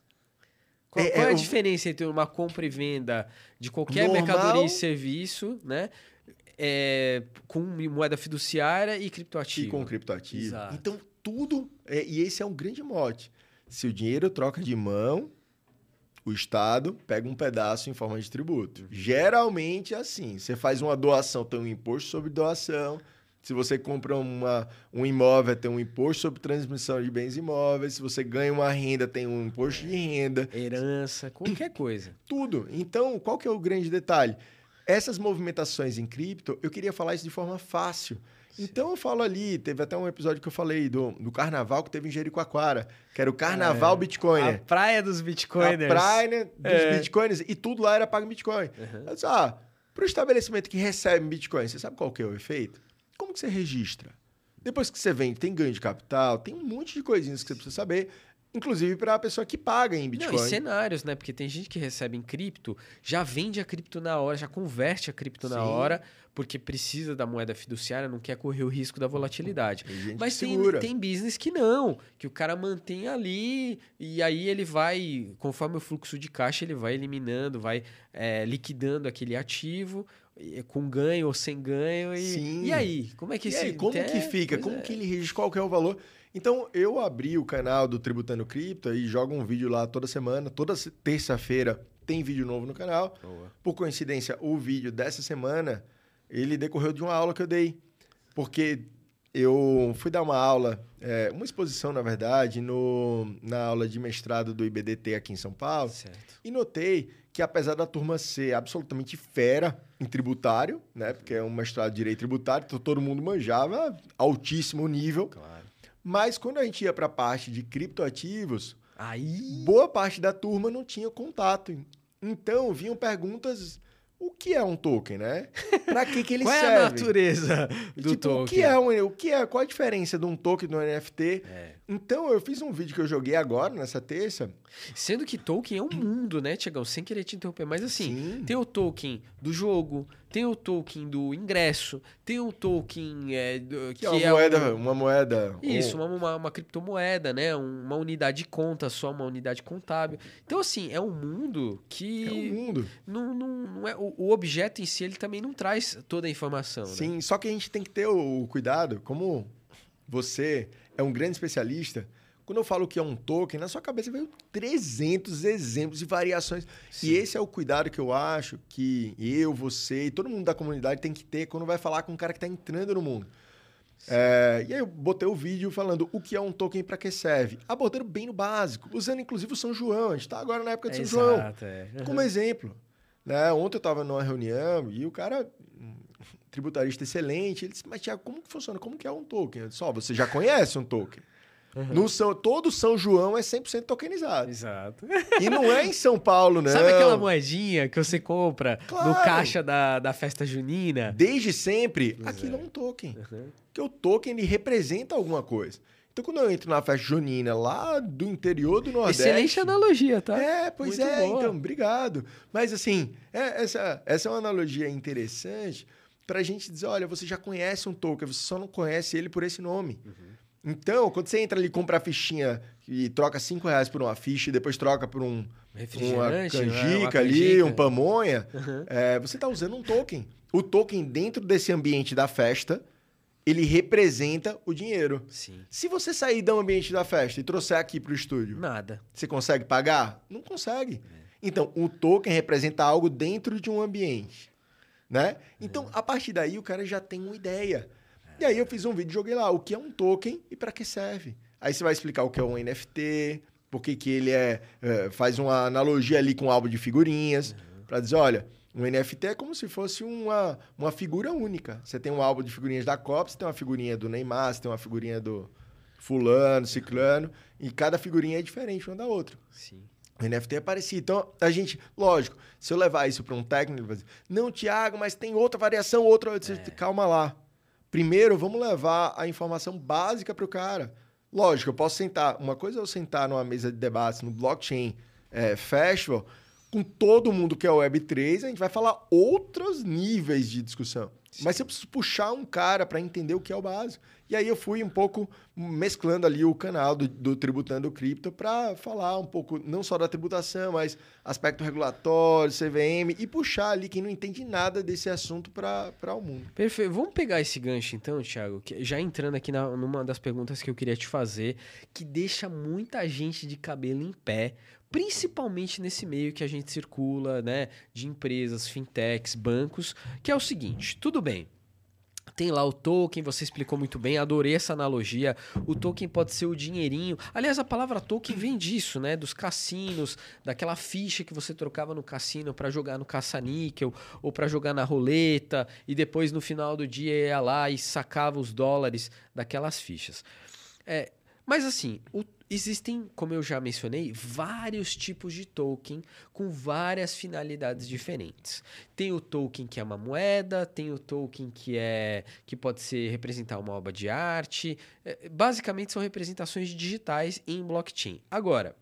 Qual, É, qual é é, a eu- diferença entre uma compra e venda de qualquer Normal. mercadoria e serviço, né? É, com moeda fiduciária e E criptoativo? com criptoativo. Exato. Então, tudo. é- e esse é um grande mote. Se o dinheiro troca de mão, o Estado pega um pedaço em forma de tributo. Geralmente é assim. Você faz uma doação, tem um imposto sobre doação. Se você compra uma, um imóvel, tem um imposto sobre transmissão de bens imóveis. Se você ganha uma renda, tem um imposto de renda. Herança, qualquer coisa. Tudo. Então, qual que é o grande detalhe? Essas movimentações em cripto, eu queria falar isso de forma fácil. Então eu falo ali, teve até um episódio que eu falei do, do carnaval que teve em Jericoacoara, que era o Carnaval Bitcoin. É. A praia dos bitcoiners. A praia dos É. bitcoins e tudo lá era pago em Bitcoin. Uhum. Eu disse, ah, para o estabelecimento que recebe Bitcoin, você sabe qual que é o efeito? Como que você registra? Depois que você vende, tem ganho de capital, tem um monte de coisinhas que você precisa saber, inclusive para a pessoa que paga em Bitcoin. Não, e cenários, né? Porque tem gente que recebe em cripto, já vende a cripto na hora, já converte a cripto na Sim. hora, porque precisa da moeda fiduciária, não quer correr o risco da volatilidade. Tem Mas tem, segura. tem business que não, que o cara mantém ali e aí ele vai, conforme o fluxo de caixa, ele vai eliminando, vai é, liquidando aquele ativo com ganho ou sem ganho. E, Sim. e aí? Como é que aí, como é, que fica? pois Como é. que ele registra? Qual que é o valor? Então, eu abri o canal do Tributando Cripto e jogo um vídeo lá toda semana. Toda terça-feira tem vídeo novo no canal. Boa. Por coincidência, o vídeo dessa semana, ele decorreu de uma aula que eu dei. Porque eu fui dar uma aula, é, uma exposição, na verdade, no, na aula de mestrado do IBDT aqui em São Paulo. Certo. E notei que, apesar da turma ser absolutamente fera em tributário, né? Porque é um mestrado de direito tributário, então todo mundo manjava, altíssimo nível. Claro. Mas quando a gente ia para a parte de criptoativos, Aí. boa parte da turma não tinha contato. Então, vinham perguntas: o que é um token, né? Para que, que ele Qual é serve? a natureza do Tipo, token? O que é um, o que é, qual a diferença de um token do NFT? É. Então, eu fiz um vídeo que eu joguei agora, nessa terça. Sendo que token é um mundo, né, Tiagão? Sem querer te interromper, mas assim, Sim. tem o token do jogo, tem o token do ingresso, tem o token é, do- Que, é uma moeda, um- uma moeda. Isso, um- uma, uma, criptomoeda, né? Um- Uma unidade de conta só, uma unidade contábil. Então, assim, é um mundo que É um mundo. não, não, não é, o, o objeto em si ele também não traz toda a informação. né? Sim, só que a gente tem que ter o, o cuidado, como você é um grande especialista, quando eu falo que é um token, na sua cabeça veio 300 exemplos e variações. Sim. E esse é o cuidado que eu acho que eu, você e todo mundo da comunidade tem que ter quando vai falar com um cara que está entrando no mundo. É, e aí eu botei o vídeo falando o que é um token e para que serve. Abordando bem no básico, usando inclusive o São João. A gente está agora na época de É, São João. exato, é. Como exemplo, né? Ontem eu estava numa reunião e o cara, um tributarista excelente, ele disse, mas Tiago, como que funciona? Como que é um token? Eu disse, ó, você já conhece um token. No São, todo São João é 100% tokenizado. Exato. E não é em São Paulo, não. Sabe aquela moedinha que você compra no Claro. caixa da, da festa junina? Desde sempre, aquilo é. é. um token. Uhum. Porque o token, ele representa alguma coisa. Então, quando eu entro na festa junina lá do interior do Nordeste... Excelente analogia, tá? É, pois Muito é, boa. então, obrigado. Mas assim, é- essa, essa é uma analogia interessante para a gente dizer, olha, você já conhece um token, você só não conhece ele por esse nome. Uhum. Então, quando você entra ali e compra a fichinha e troca 5 reais por uma ficha e depois troca por um, uma Refrigerante, né? canjica Uma ali, canjica. um pamonha, Uhum. é, você está usando um token. O token dentro desse ambiente da festa, ele representa o dinheiro. Sim. Se você sair do ambiente da festa e trouxer aqui para o estúdio, Nada. você consegue pagar? Não consegue. Então, o token representa algo dentro de um ambiente, né? Então, a partir daí, o cara já tem uma ideia. E aí eu fiz um vídeo e joguei lá o que é um token e para que serve. Aí você vai explicar o que é um NFT, por que ele é, é, faz uma analogia ali com um álbum de figurinhas. Para dizer, olha, um NFT é como se fosse uma, uma figura única. Você tem um álbum de figurinhas da Copa, você tem uma figurinha do Neymar, você tem uma figurinha do fulano, ciclano, e cada figurinha é diferente uma da outra. Sim. O NFT é parecido. Então, a gente, lógico, se eu levar isso para um técnico, ele vai dizer, não, Tiago, mas tem outra variação, outra. É. Calma lá. Primeiro, vamos levar a informação básica para o cara. Lógico, eu posso sentar. Uma coisa é eu sentar numa mesa de debate no blockchain é, festival com todo mundo que é Web3, a gente vai falar outros níveis de discussão. Sim. Mas eu preciso puxar um cara para entender o que é o básico. E aí eu fui um pouco mesclando ali o canal do, do Tributando Cripto para falar um pouco, não só da tributação, mas aspecto regulatório, CVM, e puxar ali quem não entende nada desse assunto para o mundo. Perfeito. Vamos pegar esse gancho então, Thiago, que, já entrando aqui na, numa das perguntas que eu queria te fazer, que deixa muita gente de cabelo em pé principalmente nesse meio que a gente circula, né, de empresas, fintechs, bancos, que é o seguinte, tudo bem, tem lá o token, você explicou muito bem, adorei essa analogia. O token pode ser o dinheirinho. Aliás, a palavra token vem disso, né? Dos cassinos, daquela ficha que você trocava no cassino para jogar no caça-níquel ou para jogar na roleta e depois no final do dia ia lá e sacava os dólares daquelas fichas. É, mas assim, o, Existem, como eu já mencionei, vários tipos de token com várias finalidades diferentes. Tem o token que é uma moeda, tem o token que é que pode ser representar uma obra de arte. É, basicamente são representações digitais em blockchain. Agora,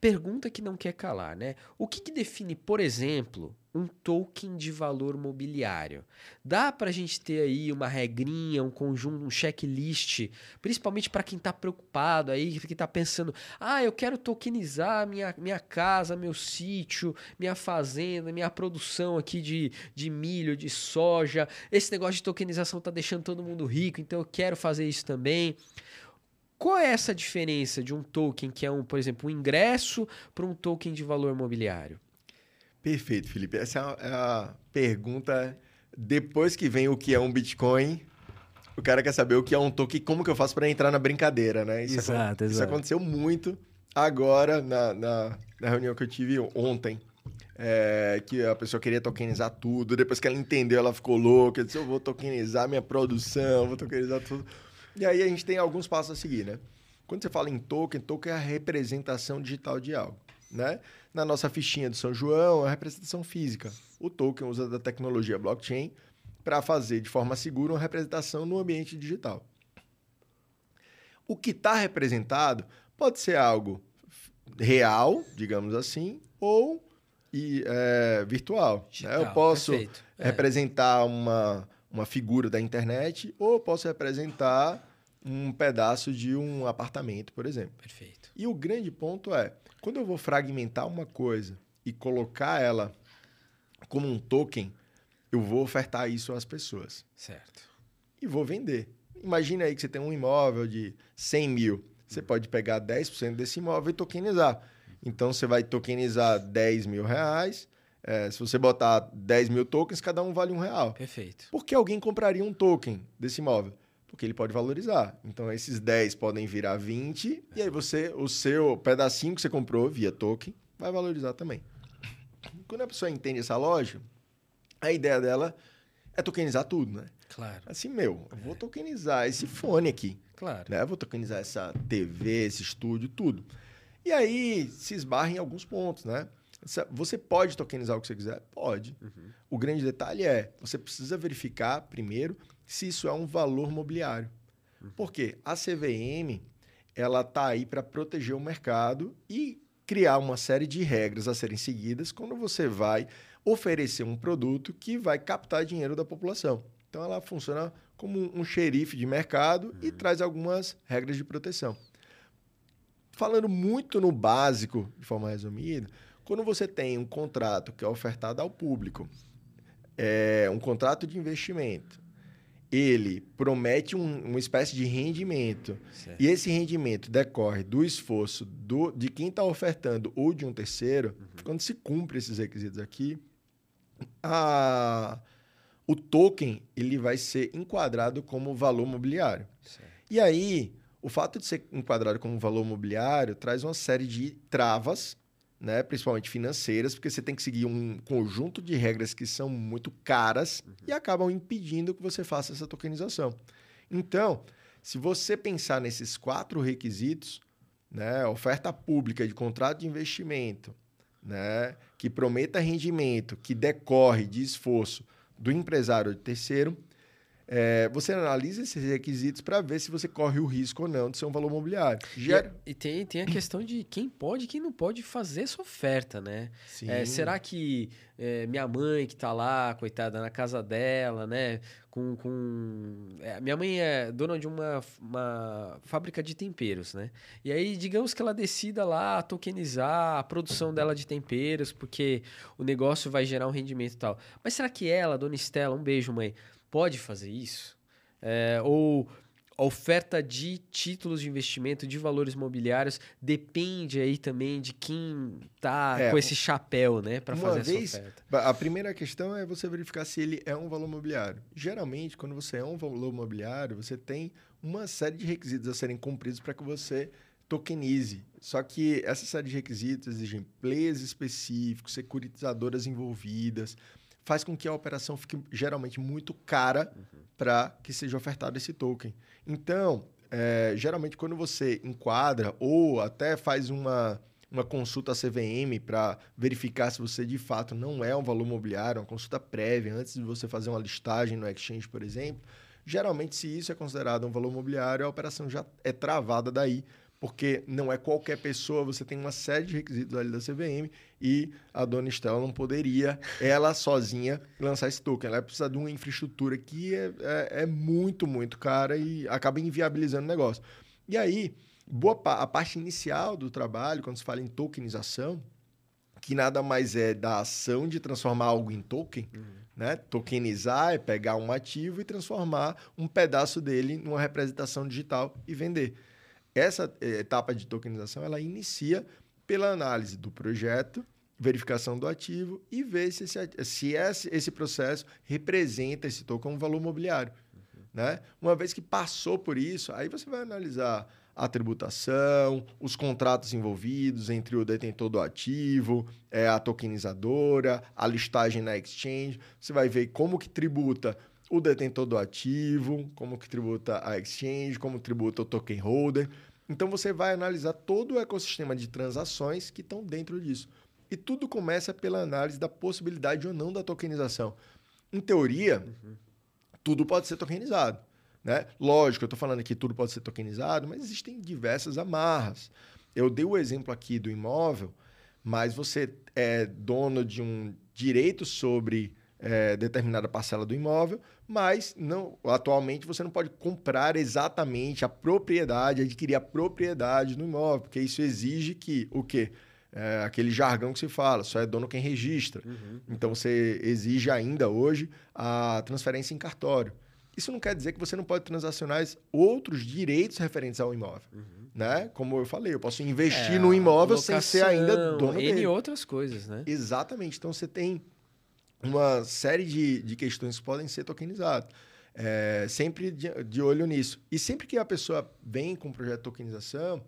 pergunta que não quer calar, né? O que, que define, por exemplo, um token de valor mobiliário. Dá para a gente ter aí uma regrinha, um conjunto, um checklist, principalmente para quem está preocupado aí, que está pensando, ah, eu quero tokenizar minha, minha casa, meu sítio, minha fazenda, minha produção aqui de, de milho, de soja. Esse negócio de tokenização está deixando todo mundo rico, então eu quero fazer isso também. Qual é essa diferença de um token que é um, por exemplo, um ingresso para um token de valor mobiliário? Perfeito, Felipe. Essa é a pergunta. Depois que vem o que é um Bitcoin, o cara quer saber o que é um token, como que eu faço para entrar na brincadeira, né? Isso, exato, isso exato. aconteceu muito agora na, na, na reunião que eu tive ontem. É, que a pessoa queria tokenizar tudo, depois que ela entendeu, ela ficou louca, disse, eu vou tokenizar minha produção, vou tokenizar tudo. E aí a gente tem alguns passos a seguir, né? Quando você fala em token, token é a representação digital de algo, né? Na nossa fichinha do São João, é a representação física. O token usa da tecnologia blockchain para fazer de forma segura uma representação no ambiente digital. O que está representado pode ser algo real, digamos assim, ou e, é, virtual. Digital, né? Eu posso perfeito. É. representar uma, uma figura da internet ou posso representar um pedaço de um apartamento, por exemplo. Perfeito. E o grande ponto é, quando eu vou fragmentar uma coisa e colocar ela como um token, eu vou ofertar isso às pessoas. Certo. E vou vender. Imagina aí que você tem um imóvel de 100 mil. Você pode pegar 10% desse imóvel e tokenizar. Então, você vai tokenizar 10 mil reais. É, se você botar 10 mil tokens, cada um vale um real. Perfeito. Por que alguém compraria um token desse imóvel? Porque ele pode valorizar. Então, esses 10 podem virar 20, e aí você, o seu pedacinho que você comprou via token, vai valorizar também. Quando a pessoa entende essa lógica, a ideia dela é tokenizar tudo, né? Claro. Assim, meu, eu vou tokenizar esse fone aqui. Claro. Né? Eu vou tokenizar essa TV, esse estúdio, tudo. E aí se esbarra em alguns pontos, né? Você pode tokenizar o que você quiser? Pode. Uhum. O grande detalhe é, você precisa verificar primeiro se isso é um valor mobiliário. Uhum. Por quê? A CVM ela está aí para proteger o mercado e criar uma série de regras a serem seguidas quando você vai oferecer um produto que vai captar dinheiro da população. Então ela funciona como um xerife de mercado uhum. e traz algumas regras de proteção. Falando muito no básico, de forma resumida, quando você tem um contrato que é ofertado ao público, é um contrato de investimento, ele promete um, uma espécie de rendimento. Certo. E esse rendimento decorre do esforço do, de quem está ofertando ou de um terceiro. Uhum. Quando se cumpre esses requisitos aqui, a, o token ele vai ser enquadrado como valor mobiliário. Certo. E aí, o fato de ser enquadrado como valor mobiliário traz uma série de travas né? principalmente financeiras, porque você tem que seguir um conjunto de regras que são muito caras uhum. e acabam impedindo que você faça essa tokenização. Então, se você pensar nesses quatro requisitos, né? oferta pública de contrato de investimento, né? que prometa rendimento, que decorre de esforço do empresário ou de terceiro, é, você analisa esses requisitos para ver se você corre o risco ou não de ser um valor imobiliário. Gera... E, e, tem, tem a questão de quem pode e quem não pode fazer essa oferta, né? É, será que é, minha mãe que está lá, coitada, na casa dela, né? Com, com... É, minha mãe é dona de uma, uma fábrica de temperos, né? E aí, digamos que ela decida lá tokenizar a produção dela de temperos, porque o negócio vai gerar um rendimento e tal. Mas será que ela, dona Estela, um beijo, mãe pode fazer isso? É, ou a oferta de títulos de investimento, de valores imobiliários, depende aí também de quem tá é, com esse chapéu, né, para fazer vez, essa oferta. A primeira questão é você verificar se ele é um valor imobiliário. Geralmente, quando você é um valor imobiliário, você tem uma série de requisitos a serem cumpridos para que você tokenize. Só que essa série de requisitos exigem players específicos, securitizadoras envolvidas, faz com que a operação fique geralmente muito cara uhum. para que seja ofertado esse token. Então, é, geralmente, quando você enquadra ou até faz uma, uma consulta CVM para verificar se você de fato não é um valor imobiliário, uma consulta prévia antes de você fazer uma listagem no exchange, por exemplo, geralmente, se isso é considerado um valor imobiliário, a operação já é travada daí, porque não é qualquer pessoa, você tem uma série de requisitos ali da CVM e a dona Estela não poderia, ela sozinha, lançar esse token. Ela precisa de uma infraestrutura que é, é, é muito, muito cara e acaba inviabilizando o negócio. E aí, boa a parte inicial do trabalho, quando se fala em tokenização, que nada mais é da ação de transformar algo em token, uhum. né? Tokenizar é pegar um ativo e transformar um pedaço dele numa representação digital e vender. Essa eh, etapa de tokenização ela inicia pela análise do projeto, verificação do ativo e ver se esse, se esse, esse processo representa esse token como valor mobiliário. Uhum. Né? Uma vez que passou por isso, aí você vai analisar a tributação, os contratos envolvidos entre o detentor do ativo, é, a tokenizadora, a listagem na exchange. Você vai ver como que tributa o detentor do ativo, como que tributa a exchange, como tributa o token holder. Então você vai analisar todo o ecossistema de transações que estão dentro disso. E tudo começa pela análise da possibilidade ou não da tokenização. Em teoria, uhum. tudo pode ser tokenizado. Né? Lógico, eu estou falando que tudo pode ser tokenizado, mas existem diversas amarras. Eu dei o exemplo aqui do imóvel, mas você é dono de um direito sobre é, determinada parcela do imóvel, mas não, atualmente você não pode comprar exatamente a propriedade, adquirir a propriedade do imóvel, porque isso exige que o quê? É, aquele jargão que se fala, só é dono quem registra. Uhum. Então você exige ainda hoje a transferência em cartório. Isso não quer dizer que você não pode transacionar outros direitos referentes ao imóvel. Uhum. Né? Como eu falei, eu posso investir é, no imóvel locação, sem ser ainda dono N dele. outras coisas, né? Exatamente. Então você tem uma série de, de questões que podem ser tokenizadas. É, sempre de, de, olho nisso. E sempre que a pessoa vem com um projeto de tokenização,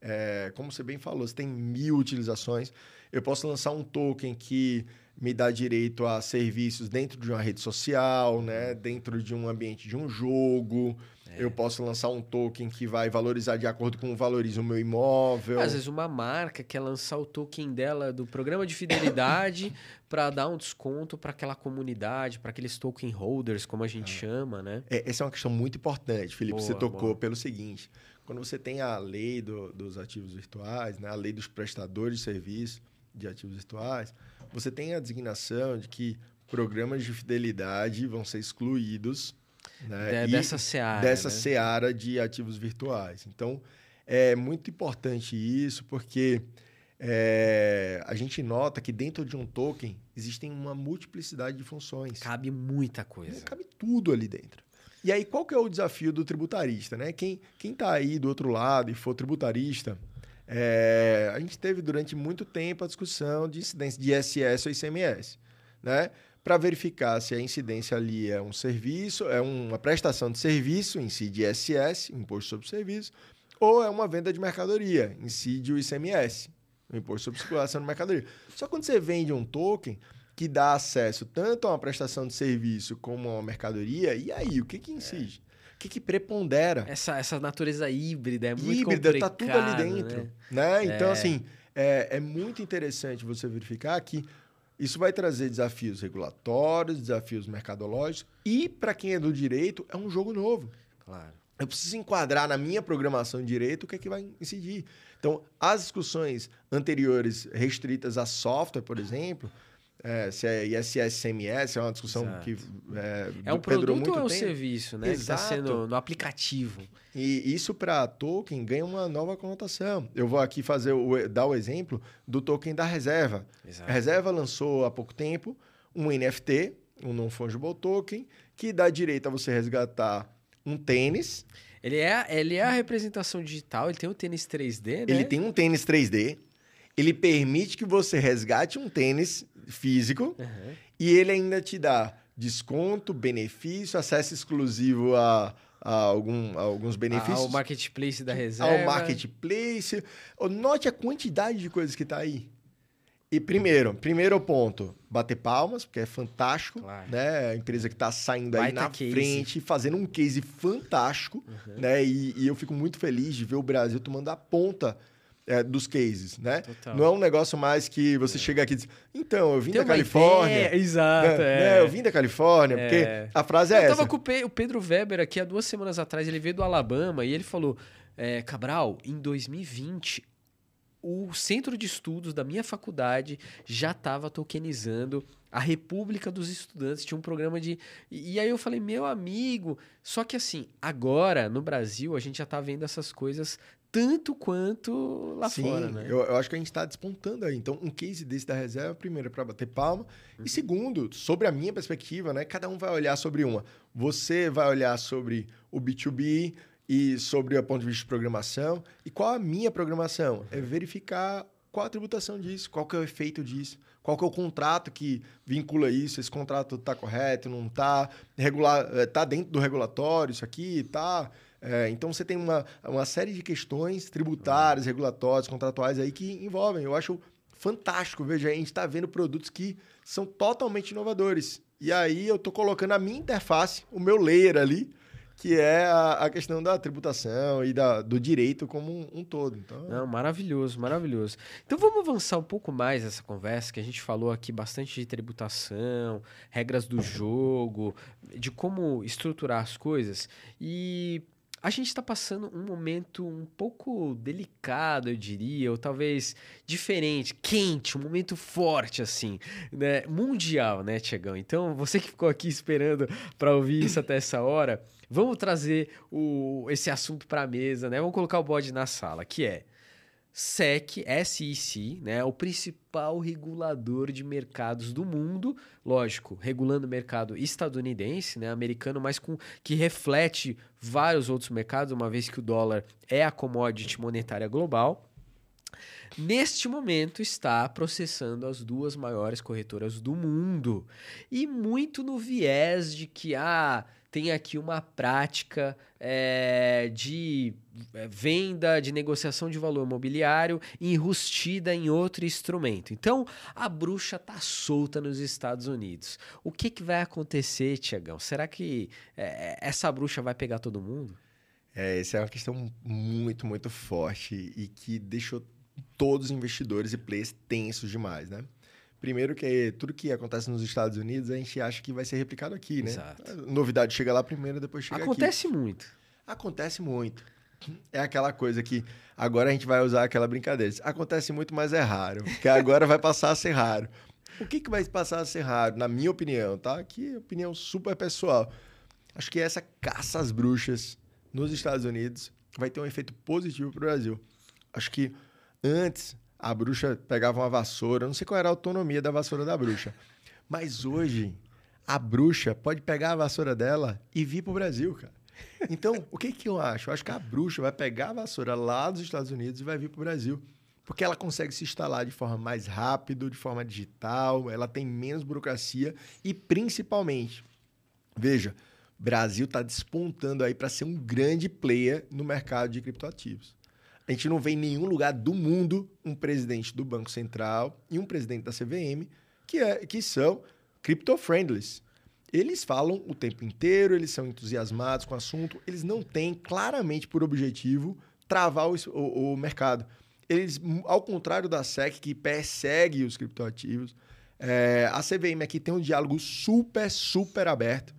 é, como você bem falou, você tem mil utilizações. Eu posso lançar um token que me dá direito a serviços dentro de uma rede social, né? dentro de um ambiente de um jogo. É. Eu posso lançar um token que vai valorizar de acordo com o valoriza o meu imóvel. Às vezes uma marca quer lançar o token dela do programa de fidelidade para dar um desconto para aquela comunidade, para aqueles token holders, como a gente ah. chama, né? É, essa é uma questão muito importante, Felipe. Boa, você tocou boa. pelo seguinte: quando você tem a lei do, dos ativos virtuais, né, a lei dos prestadores de serviço de ativos virtuais, você tem a designação de que programas de fidelidade vão ser excluídos né? dessa seara. Dessa né? seara de ativos virtuais. Então, é muito importante isso, porque é, a gente nota que dentro de um token existem uma multiplicidade de funções. Cabe muita coisa. É, cabe tudo ali dentro. E aí, qual que é o desafio do tributarista? Né? Quem está aí do outro lado e for tributarista, é, a gente teve durante muito tempo a discussão de incidência de ISS ou ICMS. Né? Para verificar se a incidência ali é um serviço, é uma prestação de serviço, incide ISS, Imposto sobre Serviço, ou é uma venda de mercadoria, incide o ICMS. imposto sobre circulação de mercadoria. Só quando você vende um token que dá acesso tanto a uma prestação de serviço como a uma mercadoria, e aí, o que que incide? O que, que prepondera? Essa, essa natureza híbrida é muito híbrida, complicado, tá tudo ali dentro. Né? Então, É. assim, é, é muito interessante você verificar que isso vai trazer desafios regulatórios, desafios mercadológicos, e para quem é do direito, é um jogo novo. Claro. Eu preciso enquadrar na minha programação de direito o que é que vai incidir. Então, as discussões anteriores restritas a software, por exemplo, é, se é ISS, CMS, é uma discussão Exato. que é, É um Pedro produto ou é um tempo. serviço, né? Está Exato. sendo no aplicativo. E isso para token ganha uma nova conotação. Eu vou aqui fazer o, dar o exemplo do token da reserva. Exato. A reserva lançou há pouco tempo um NFT, um non-fungible token, que dá direito a você resgatar um tênis. Ele é, ele é a representação digital, ele tem o tênis 3D, né? Ele tem um tênis 3D. Ele permite que você resgate um tênis físico Aham. e ele ainda te dá desconto, benefício, acesso exclusivo a, a algum- a alguns benefícios. Ao marketplace da reserva. ao marketplace. Note a quantidade de coisas que está aí. E primeiro, primeiro ponto, bater palmas, porque é fantástico, Claro. né? A empresa que está saindo aí na case. frente, fazendo um case fantástico, né? E, e eu fico muito feliz de ver o Brasil tomando a ponta é, dos cases, né? Total. Não é um negócio mais que você chega aqui e diz, então, eu vim Tem da Califórnia. ideia, Exato, né? é. né? Eu vim da Califórnia, porque É. a frase é Eu essa. tava com o Pe- o Pedro Weber aqui há duas semanas atrás, ele veio do Alabama e ele falou: é, Cabral, em 2020, o centro de estudos da minha faculdade já estava tokenizando a República dos Estudantes, tinha um programa de. E, aí eu falei, meu amigo, só que assim, agora no Brasil a gente já tá vendo essas coisas tanto quanto lá Sim, fora, né? eu, eu acho que a gente está despontando aí. Então, um case desse da reserva, primeiro, é para bater palma. Uhum. E segundo, sobre a minha perspectiva, né? Cada um vai olhar sobre uma. Você vai olhar sobre o B2B e sobre o ponto de vista de programação. E qual a minha programação? É verificar qual a tributação disso, qual que é o efeito disso, qual que é o contrato que vincula isso, esse contrato está correto, não está, regular, está dentro do regulatório, isso aqui, está... É, então você tem uma, uma série de questões tributárias, regulatórias, contratuais aí que envolvem. Eu acho fantástico. Veja, a gente está vendo produtos que são totalmente inovadores. E aí eu estou colocando a minha interface, o meu layer ali, que é a, a questão da tributação e da, do direito como um, um todo. Então, Não, maravilhoso, maravilhoso. Então vamos avançar um pouco mais essa conversa, que a gente falou aqui bastante de tributação, regras do jogo, de como estruturar as coisas. E a gente está passando um momento um pouco delicado, eu diria, ou talvez diferente, quente, um momento forte, assim, né? Mundial, né, Tiagão? Então, você que ficou aqui esperando para ouvir isso até essa hora, vamos trazer o, esse assunto para a mesa, né? Vamos colocar o bode na sala, que é SEC, SEC, né, o principal regulador de mercados do mundo, lógico, regulando o mercado estadunidense, né, americano, mas com que reflete vários outros mercados, uma vez que o dólar é a commodity monetária global. Neste momento está processando as duas maiores corretoras do mundo. E muito no viés de que ah, tem aqui uma prática é, de é, venda, de negociação de valor mobiliário enrustida em outro instrumento. Então, a bruxa tá solta nos Estados Unidos. O que, que vai acontecer, Tiagão? Será que é, essa bruxa vai pegar todo mundo? É, essa é uma questão muito, muito forte e que deixou todos os investidores e players tensos demais, né? Primeiro que tudo que acontece nos Estados Unidos, a gente acha que vai ser replicado aqui, né? Exato. A novidade chega lá primeiro, depois chega aqui. Acontece muito. Acontece muito. É aquela coisa que agora a gente vai usar aquela brincadeira. Acontece muito, mas é raro. Que agora vai passar a ser raro. O que, que vai passar a ser raro, na minha opinião, tá? Aqui é opinião super pessoal. Acho que essa caça às bruxas nos Estados Unidos vai ter um efeito positivo para o Brasil. Acho que antes a bruxa pegava uma vassoura, não sei qual era a autonomia da vassoura da bruxa, mas hoje a bruxa pode pegar a vassoura dela e vir para o Brasil, cara. Então, o que, que eu acho? Eu acho que a bruxa vai pegar a vassoura lá dos Estados Unidos e vai vir para o Brasil. Porque ela consegue se instalar de forma mais rápida, de forma digital, ela tem menos burocracia e, principalmente, veja, Brasil está despontando aí para ser um grande player no mercado de criptoativos. A gente não vê em nenhum lugar do mundo um presidente do Banco Central e um presidente da CVM que, é, que são crypto-friendlies. Eles falam o tempo inteiro, eles são entusiasmados com o assunto, eles não têm claramente por objetivo travar o, o, o mercado. Eles, ao contrário da SEC, que persegue os criptoativos, é, a CVM aqui tem um diálogo super, super aberto.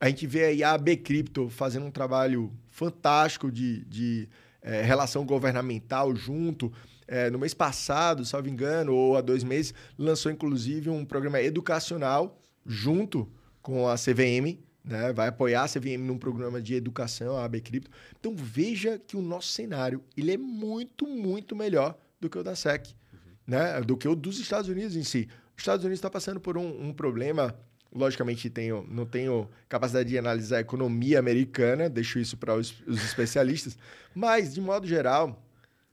A gente vê aí a AB Crypto fazendo um trabalho fantástico de, de é, relação governamental junto. É, no mês passado, salvo engano, ou há dois meses, lançou inclusive um programa educacional junto com a CVM, né? vai apoiar a CVM num programa de educação, a AB Cripto. Então veja que o nosso cenário ele é muito, muito melhor do que o da SEC, uhum. né? do que o dos Estados Unidos em si. Os Estados Unidos está passando por um, um problema Logicamente, tenho, não tenho capacidade de analisar a economia americana, deixo isso para os, os especialistas. Mas, de modo geral,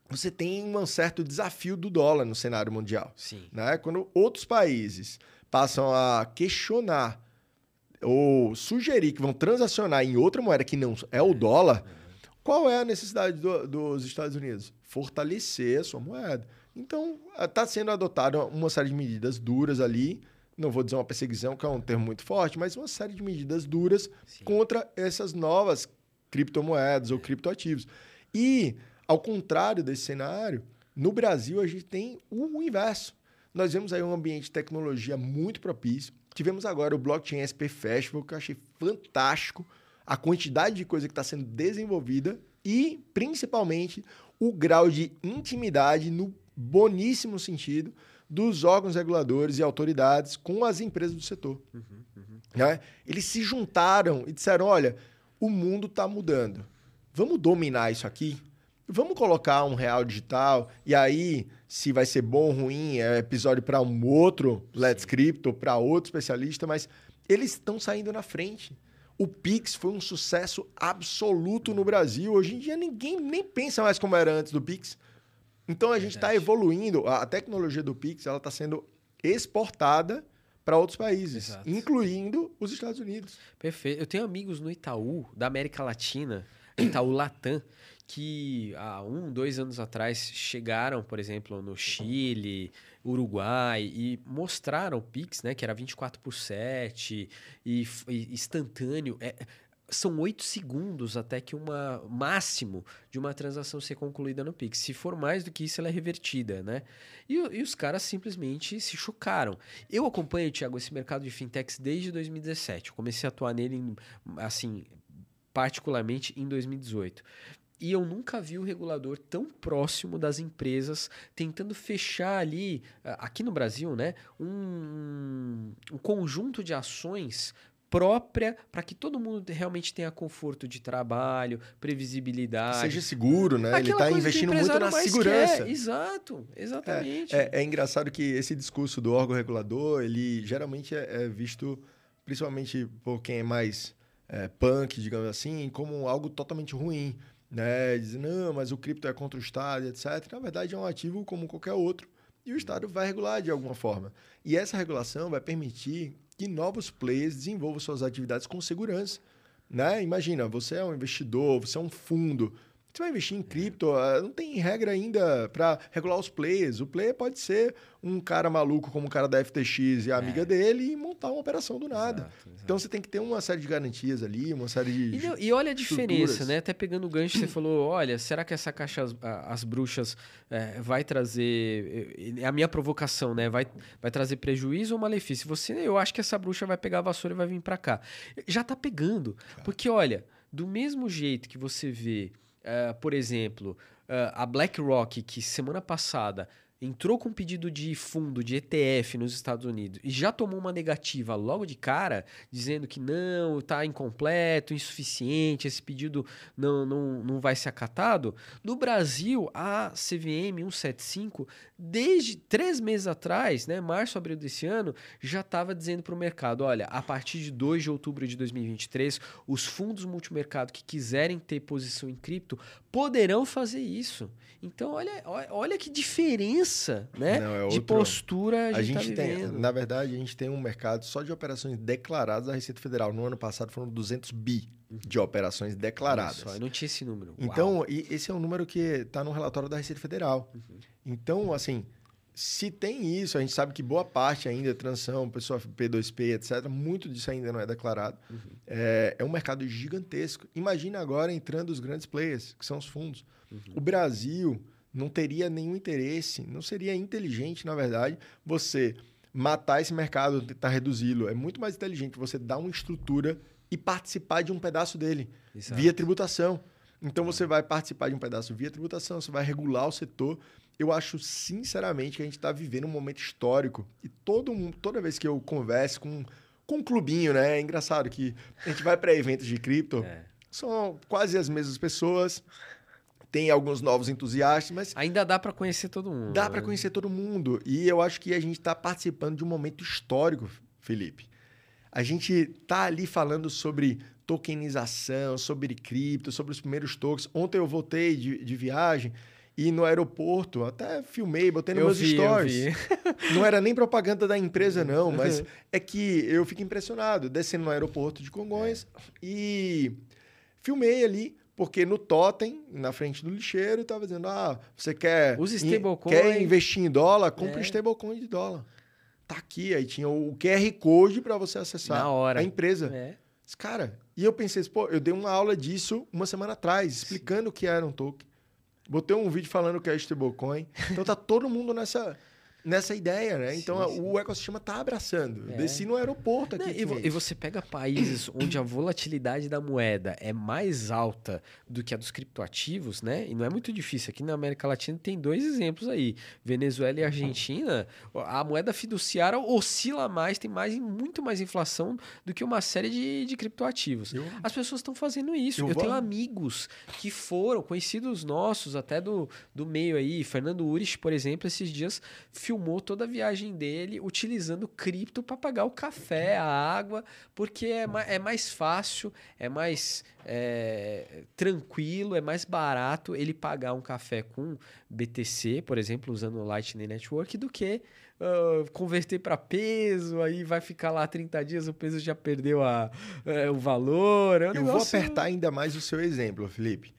você tem um certo desafio do dólar no cenário mundial. Sim. Né? Quando outros países passam a questionar ou sugerir que vão transacionar em outra moeda que não é o dólar, qual é a necessidade do, dos Estados Unidos? Fortalecer a sua moeda. Então, está sendo adotada uma série de medidas duras ali não vou dizer uma perseguição, que é um termo muito forte, mas uma série de medidas duras Sim. contra essas novas criptomoedas ou criptoativos. E, ao contrário desse cenário, no Brasil a gente tem o inverso. Nós vemos aí um ambiente de tecnologia muito propício. Tivemos agora o Blockchain SP Festival, que eu achei fantástico, a quantidade de coisa que está sendo desenvolvida e, principalmente, o grau de intimidade no boníssimo sentido dos órgãos reguladores e autoridades com as empresas do setor. Uhum, uhum. Né? Eles se juntaram e disseram: olha, o mundo está mudando. Vamos dominar isso aqui? Vamos colocar um real digital e aí, se vai ser bom ou ruim, é episódio para um outro Let's Crypto, para outro especialista, mas eles estão saindo na frente. O Pix foi um sucesso absoluto no Brasil. Hoje em dia ninguém nem pensa mais como era antes do Pix. Então a gente está evoluindo, a tecnologia do Pix ela está sendo exportada para outros países, Exato. incluindo os Estados Unidos. Perfeito. Eu tenho amigos no Itaú, da América Latina, Itaú Latam, que há um, dois anos atrás chegaram, por exemplo, no Chile, Uruguai e mostraram o Pix, né, que era 24 por 7 e, e instantâneo. É, são oito segundos até que uma máximo de uma transação ser concluída no Pix. Se for mais do que isso, ela é revertida, né? E, e os caras simplesmente se chocaram. Eu acompanho, Thiago, esse mercado de fintechs desde 2017. Eu comecei a atuar nele, assim, particularmente em 2018. E eu nunca vi o regulador tão próximo das empresas tentando fechar ali, aqui no Brasil, né, um, um conjunto de ações própria para que todo mundo realmente tenha conforto de trabalho, previsibilidade. Seja seguro, né? Aquela Ele está investindo muito na segurança. Quer. Exato, exatamente. É, é, é, engraçado que esse discurso do órgão regulador, ele geralmente é, é visto, principalmente por quem é mais é, punk, digamos assim, como algo totalmente ruim. Né? Diz, não, mas o cripto é contra o Estado, etc. Na verdade, é um ativo como qualquer outro. E o Estado vai regular de alguma forma. E essa regulação vai permitir que novos players desenvolvam suas atividades com segurança. Né? Imagina, você é um investidor, você é um fundo, você vai investir em cripto, ah, não tem regra ainda para regular os players. O player pode ser um cara maluco como o cara da FTX e a amiga é. dele e montar uma operação do nada. Exato, exato. Então você tem que ter uma série de garantias ali, uma série de. E, não, e olha a diferença, né? Até pegando o gancho, você falou: olha, será que essa caixa As, as Bruxas é, vai trazer. É a minha provocação, né? Vai, vai trazer prejuízo ou malefício? Você, eu acho que essa bruxa vai pegar a vassoura e vai vir para cá. Já tá pegando. Porque, olha, do mesmo jeito que você vê Uh, por exemplo, uh, a BlackRock, que semana passada entrou com pedido de fundo de ETF nos Estados Unidos e já tomou uma negativa logo de cara, dizendo que não, está incompleto, insuficiente, esse pedido não, não, não vai ser acatado, no Brasil, a CVM 175, desde três meses atrás, né, março, abril desse ano, já estava dizendo para o mercado, olha, a partir de 2 de outubro de 2023, os fundos multimercado que quiserem ter posição em cripto poderão fazer isso. Então, olha, olha que diferença né? Não, é De postura a A gente, gente tá tem, na verdade, a gente tem um mercado só de operações declaradas da Receita Federal. No ano passado foram 200 bi de operações Olha declaradas. só, eu não tinha esse número. Uau. Então, e esse é um número que está no relatório da Receita Federal. Então, assim, se tem isso, a gente sabe que boa parte ainda, transição, pessoa P2P, etc., muito disso ainda não é declarado. É, é um mercado gigantesco. Imagina agora entrando os grandes players, que são os fundos. O Brasil não teria nenhum interesse, não seria inteligente, na verdade, você matar esse mercado, tentar reduzi-lo. É muito mais inteligente você dar uma estrutura e participar de um pedaço dele Exato. via tributação. Então você vai participar de um pedaço via tributação, você vai regular o setor. Eu acho sinceramente que a gente está vivendo um momento histórico e todo mundo, toda vez que eu converso com, com um clubinho, né? É engraçado que a gente vai para eventos de cripto, É. são quase as mesmas pessoas, tem alguns novos entusiastas, mas Ainda dá pra conhecer todo mundo. Dá né? para conhecer todo mundo. E eu acho que a gente está participando de um momento histórico, Felipe. A gente tá ali falando sobre tokenização, sobre cripto, sobre os primeiros tokens. Ontem eu voltei de, de viagem e no aeroporto, até filmei, botei nos Eu meus vi, stories. Não era nem propaganda da empresa, não, mas é que eu fico impressionado, descendo no aeroporto de Congonhas e filmei ali, porque no totem, na frente do lixeiro, estava dizendo: ah, você quer, in- quer investir em dólar? Compre É. stablecoin de dólar. Tá aqui, aí tinha o QR Code para você acessar Na hora. a empresa. É. Cara, e eu pensei, pô, eu dei uma aula disso uma semana atrás, explicando o que era um token. Botei um vídeo falando o que é stablecoin. Então tá todo mundo nessa, nessa ideia, né? Então Sim, sim. o ecossistema tá abraçando. É. Desci no aeroporto aqui. Não, e, vo- e você pega países onde a volatilidade da moeda é mais alta do que a dos criptoativos, né? E não é muito difícil. Aqui na América Latina tem dois exemplos aí: Venezuela e Argentina. A moeda fiduciária oscila mais, tem mais, muito mais inflação do que uma série de, de criptoativos. Eu- As pessoas estão fazendo isso. Eu Eu, tenho amigos que foram, conhecidos nossos, até do, do meio aí. Fernando Urich, por exemplo, esses dias filmou toda a viagem dele utilizando cripto para pagar o café, a água, porque é, ma- é mais fácil, é mais é, tranquilo, é mais barato ele pagar um café com BTC, por exemplo, usando o Lightning Network, do que ah, converter para peso, aí vai ficar lá 30 dias, o peso já perdeu a, é, o valor. É um Eu vou negócio- apertar ainda mais o seu exemplo, Felipe.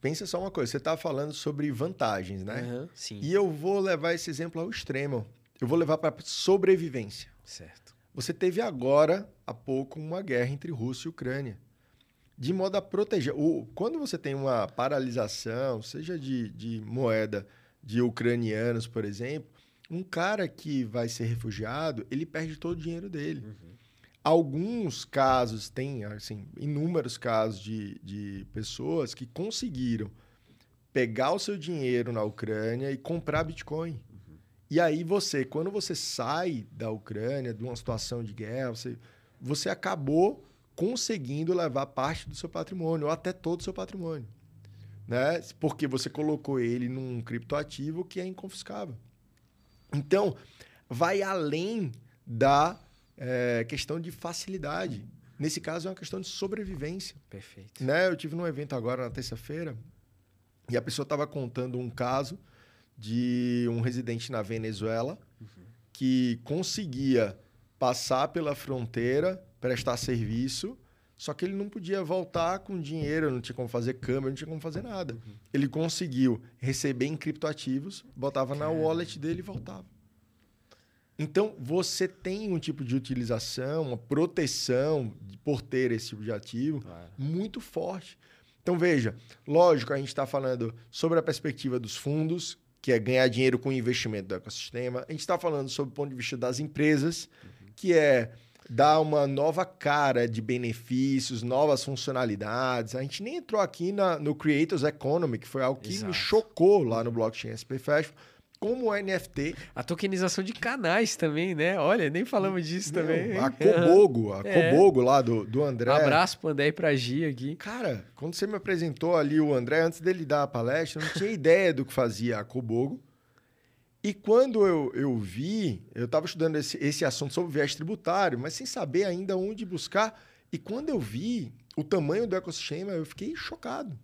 Pensa só uma coisa, você tá falando sobre vantagens, né? Aham, sim, E eu vou levar esse exemplo ao extremo. Eu vou levar para sobrevivência. certo. Você teve agora, há pouco, uma guerra entre Rússia e Ucrânia. De modo a proteger. O, quando você tem uma paralisação, seja de, de moeda de ucranianos, por exemplo, um cara que vai ser refugiado, ele perde todo o dinheiro dele. Alguns casos, tem assim, inúmeros casos de, de pessoas que conseguiram pegar o seu dinheiro na Ucrânia e comprar Bitcoin. E aí você, quando você sai da Ucrânia, de uma situação de guerra, você, você acabou conseguindo levar parte do seu patrimônio, ou até todo o seu patrimônio. Né? Porque você colocou ele num criptoativo que é inconfiscável. Então, vai além da eh, questão de facilidade. Nesse caso, é uma questão de sobrevivência. Perfeito. Né? Eu tive num evento agora na terça-feira e a pessoa estava contando um caso de um residente na Venezuela que conseguia passar pela fronteira, prestar serviço, só que ele não podia voltar com dinheiro, não tinha como fazer câmera, não tinha como fazer nada. Ele conseguiu receber em criptoativos, botava na wallet dele e voltava. Então, você tem um tipo de utilização, uma proteção por ter esse tipo de ativo Claro. muito forte. Então, veja, lógico, a gente está falando sobre a perspectiva dos fundos, que é ganhar dinheiro com o investimento do ecossistema. A gente está falando sobre o ponto de vista das empresas, que é dar uma nova cara de benefícios, novas funcionalidades. A gente nem entrou aqui na, no Creators Economy, que foi algo que Exato. me chocou lá no Blockchain SP Festival, como o NFT. A tokenização de canais também, né? Olha, nem falamos disso também. Meu, hein? a Cobogo, a É. Cobogo lá do, do André. Abraço pro André e pra Gia aqui. Cara, quando você me apresentou ali o André, antes dele dar a palestra, eu não tinha ideia do que fazia a Cobogo. E quando eu, eu vi, eu estava estudando esse, esse assunto sobre viés tributário, mas sem saber ainda onde buscar. E quando eu vi o tamanho do ecossistema, eu fiquei chocado.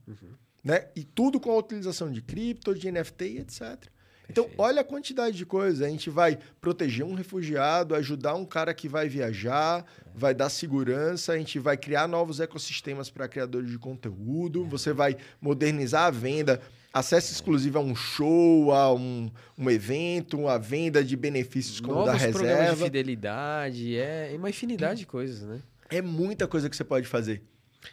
Né? E tudo com a utilização de cripto, de NFT e etc. Então, olha a quantidade de coisas. A gente vai proteger um refugiado, ajudar um cara que vai viajar, é. vai dar segurança, a gente vai criar novos ecossistemas para criadores de conteúdo, é. você vai modernizar a venda, acesso exclusivo a um show, a um, um evento, a venda de benefícios como Novos da reserva. programas de fidelidade, é uma infinidade de coisas, né? É muita coisa que você pode fazer.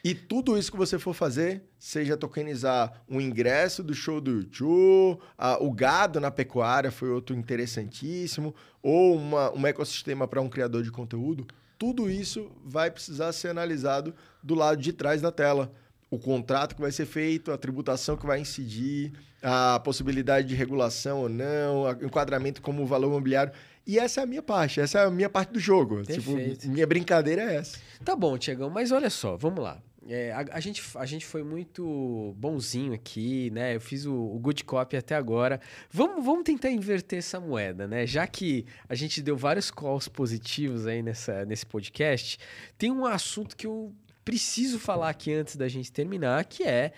E tudo isso que você for fazer, seja tokenizar um ingresso do show do YouTube, o gado na pecuária foi outro interessantíssimo, ou uma, um ecossistema para um criador de conteúdo, tudo isso vai precisar ser analisado do lado de trás da tela. O contrato que vai ser feito, a tributação que vai incidir, a possibilidade de regulação ou não, o enquadramento como valor imobiliário. E essa é a minha parte, essa é a minha parte do jogo. Tipo, Perfeito. Tipo, minha brincadeira é essa. Tá bom, Tiagão, mas olha só, vamos lá. É, a, a, gente, a gente foi muito bonzinho aqui, né? Eu fiz o, o, good copy até agora. Vamos, vamos tentar inverter essa moeda, né? Já que a gente deu vários calls positivos aí nessa, nesse podcast, tem um assunto que eu preciso falar aqui antes da gente terminar, que é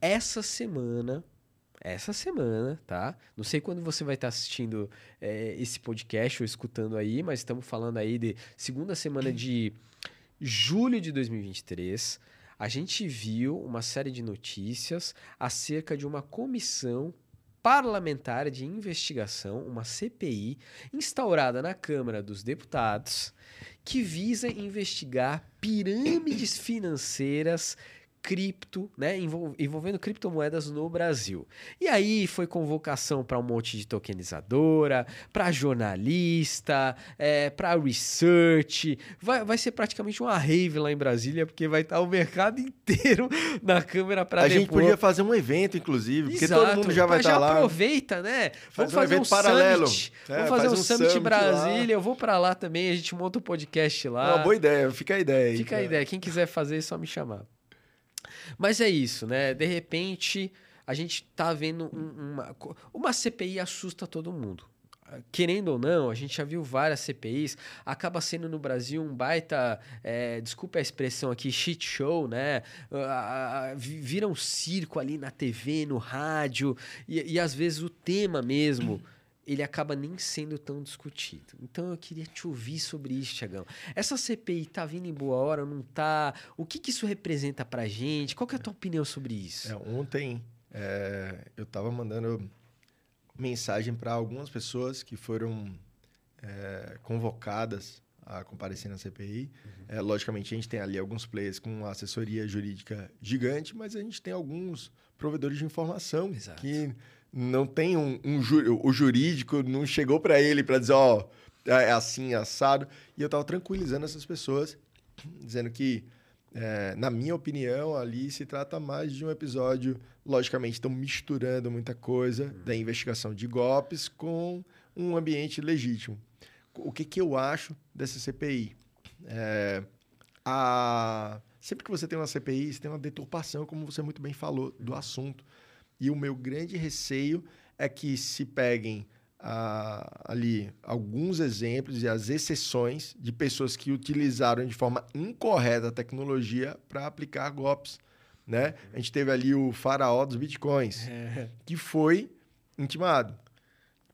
essa semana essa semana, tá? Não sei quando você vai estar assistindo é, esse podcast ou escutando aí, mas estamos falando aí de segunda semana de julho de 2023. A gente viu uma série de notícias acerca de uma comissão parlamentar de investigação, uma CPI, instaurada na Câmara dos Deputados, que visa investigar pirâmides financeiras cripto, né, envolvendo criptomoedas no Brasil. E aí foi convocação para um monte de tokenizadora, para jornalista, é, para research. Vai, vai ser praticamente uma rave lá em Brasília, porque vai estar o mercado inteiro na câmera para A gente podia fazer um evento, inclusive, porque Exato, todo mundo já vai estar já lá. aproveita, né? Vamos fazer um, um paralelo. Summit. É, Vamos fazer um, um Summit, summit Brasília. Lá. Eu vou para lá também, a gente monta o um podcast lá. Uma boa ideia, fica a ideia aí. Fica a ideia. Quem quiser fazer, é só me chamar. Mas é isso, né? De repente, a gente tá vendo um, uma. Uma CPI assusta todo mundo. Querendo ou não, a gente já viu várias CPIs, acaba sendo no Brasil um baita, é, desculpa a expressão aqui, shit show, né? vira um circo ali na TV, no rádio, e, e às vezes o tema mesmo ele acaba nem sendo tão discutido. Então eu queria te ouvir sobre isso, Tiagão. Essa CPI tá vindo em boa hora, não tá? O que, que isso representa pra gente? Qual que é a tua opinião sobre isso? É, ontem é, eu estava mandando mensagem para algumas pessoas que foram é, convocadas a comparecer na CPI. Uhum. É, logicamente, a gente tem ali alguns players com uma assessoria jurídica gigante, mas a gente tem alguns provedores de informação Exato. que não tem um, um o jurídico não chegou para ele para dizer, ó, oh, é assim, assado. E eu estava tranquilizando essas pessoas, dizendo que, é, na minha opinião, ali se trata mais de um episódio. Logicamente, estão misturando muita coisa da investigação de golpes com um ambiente legítimo. O que, que eu acho dessa CPI? É, a... Sempre que você tem uma CPI, você tem uma deturpação, como você muito bem falou, do assunto. E o meu grande receio é que se peguem ah, ali alguns exemplos e as exceções de pessoas que utilizaram de forma incorreta a tecnologia para aplicar golpes. Né? A gente teve ali o faraó dos bitcoins, é. que foi intimado.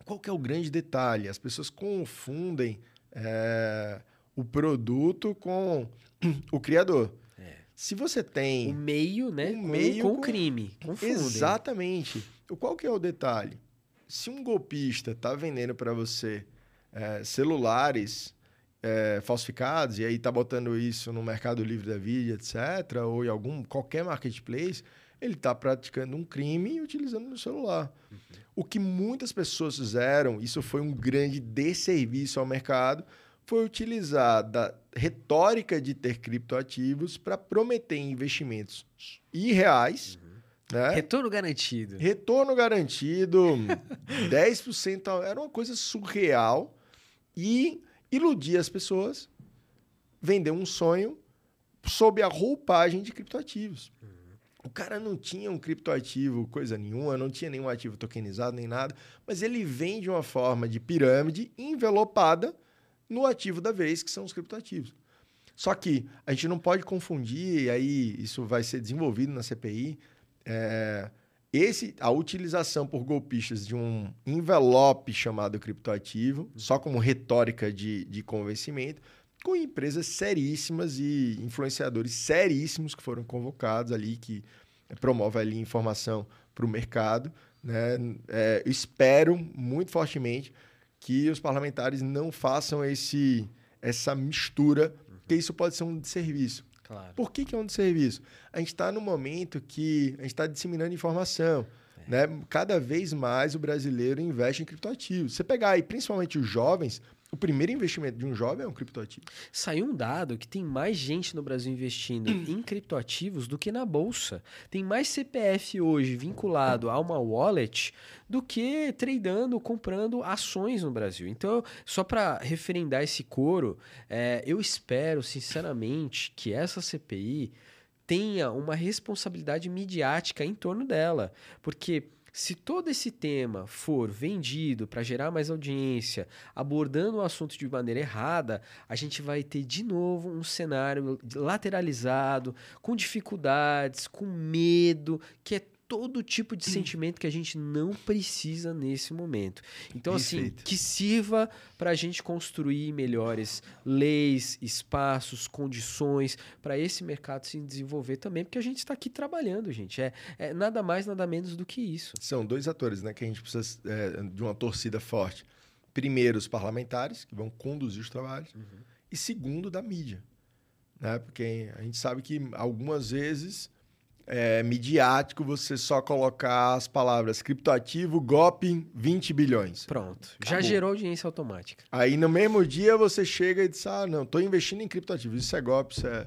Qual que é o grande detalhe? As pessoas confundem é, o produto com o criador. Se você tem. O meio, né? O com, meio com o crime. Confundem. Exatamente. Qual que é o detalhe? Se um golpista está vendendo para você é, celulares é, falsificados e aí está botando isso no Mercado Livre da Vida, etc., ou em algum qualquer marketplace, ele está praticando um crime utilizando no celular. Uhum. O que muitas pessoas fizeram, isso foi um grande desserviço ao mercado, foi utilizar da retórica de ter criptoativos para prometer investimentos irreais. Uhum. Né? Retorno garantido. Retorno garantido, 10%. Era uma coisa surreal. E iludir as pessoas, vender um sonho sob a roupagem de criptoativos. Uhum. O cara não tinha um criptoativo, coisa nenhuma, não tinha nenhum ativo tokenizado nem nada, mas ele vem de uma forma de pirâmide envelopada no ativo da vez, que são os criptoativos. Só que a gente não pode confundir, e aí isso vai ser desenvolvido na CPI, é, esse, a utilização por golpistas de um envelope chamado criptoativo, só como retórica de, de convencimento, com empresas seríssimas e influenciadores seríssimos que foram convocados ali, que promovem ali informação para o mercado. Né? É, espero muito fortemente que os parlamentares não façam esse, essa mistura, porque isso pode ser um desserviço. Claro. Por que, que é um desserviço? A gente está no momento que a gente está disseminando informação. É. Né? Cada vez mais o brasileiro investe em criptoativos. Você pegar aí, principalmente os jovens, o primeiro investimento de um jovem é um criptoativo. Saiu um dado que tem mais gente no Brasil investindo em criptoativos do que na bolsa. Tem mais CPF hoje vinculado a uma wallet do que tradando, comprando ações no Brasil. Então, só para referendar esse coro, é, eu espero, sinceramente, que essa CPI tenha uma responsabilidade midiática em torno dela. Porque se todo esse tema for vendido para gerar mais audiência, abordando o assunto de maneira errada, a gente vai ter de novo um cenário lateralizado, com dificuldades, com medo, que é todo tipo de sentimento que a gente não precisa nesse momento. Então, assim, Perfeito. que sirva para a gente construir melhores leis, espaços, condições para esse mercado se desenvolver também, porque a gente está aqui trabalhando, gente. É, é nada mais, nada menos do que isso. São dois atores né, que a gente precisa é, de uma torcida forte. Primeiro, os parlamentares, que vão conduzir os trabalhos. E segundo, da mídia. Né? Porque a gente sabe que algumas vezes é midiático você só colocar as palavras criptoativo, golpe, 20 bilhões. Pronto. Já Acabou. gerou audiência automática. Aí no mesmo dia você chega e diz: Ah, não, estou investindo em criptoativo. Isso é golpe, isso é.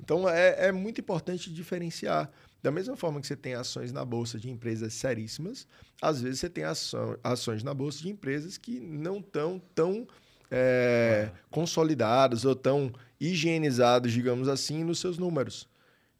Então é, é muito importante diferenciar. Da mesma forma que você tem ações na bolsa de empresas seríssimas, às vezes você tem ação, ações na bolsa de empresas que não estão tão é, consolidadas ou tão higienizadas, digamos assim, nos seus números.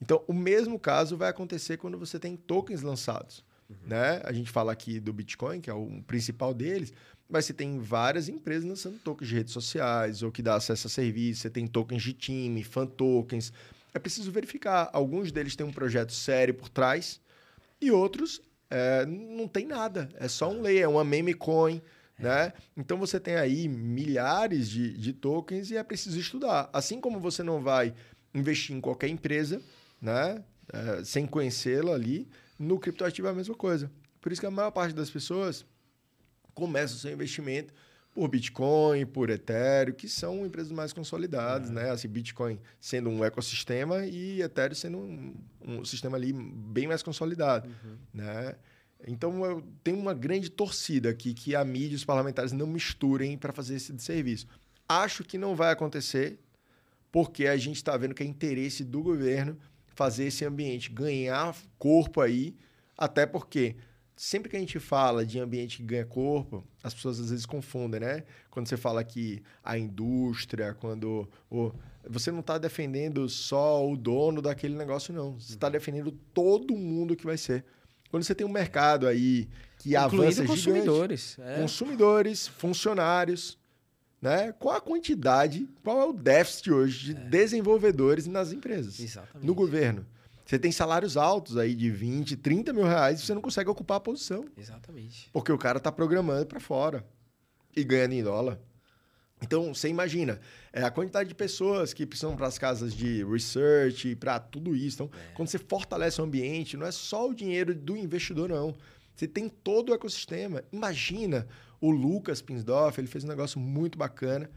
Então, o mesmo caso vai acontecer quando você tem tokens lançados. Né? A gente fala aqui do Bitcoin, que é o principal deles, mas você tem várias empresas lançando tokens de redes sociais ou que dá acesso a serviços, você tem tokens de time, fan tokens. É preciso verificar. Alguns deles têm um projeto sério por trás e outros é, não tem nada. É só um lei, é uma meme coin. Né? Então você tem aí milhares de, de tokens e é preciso estudar. Assim como você não vai investir em qualquer empresa, né? É, sem conhecê-la ali, no criptoativo é a mesma coisa. Por isso que a maior parte das pessoas começa o seu investimento por Bitcoin, por Ethereum, que são empresas mais consolidadas, né? Assim, Bitcoin sendo um ecossistema e Ethereum sendo um, um sistema ali bem mais consolidado, né? Então, eu tenho uma grande torcida aqui que a mídia e os parlamentares não misturem para fazer esse serviço. Acho que não vai acontecer, porque a gente está vendo que é interesse do governo fazer esse ambiente ganhar corpo aí, até porque sempre que a gente fala de ambiente que ganha corpo, as pessoas às vezes confundem, né? Quando você fala que a indústria, quando o, você não está defendendo só o dono daquele negócio, não. Você está defendendo todo mundo que vai ser. Quando você tem um mercado aí que avança Incluindo gigante, consumidores. É. consumidores, funcionários, né? Qual a quantidade, qual é o déficit hoje de desenvolvedores nas empresas, Exatamente. no governo? Você tem salários altos aí de 20, 30 mil reais e você não consegue ocupar a posição, Exatamente. porque o cara está programando para fora e ganhando em dólar. Então, você imagina, é a quantidade de pessoas que precisam para as casas de research, para tudo isso. Então, quando você fortalece o ambiente, não é só o dinheiro do investidor, não. Você tem todo o ecossistema. Imagina o Lucas Pinsdorf, ele fez um negócio muito bacana.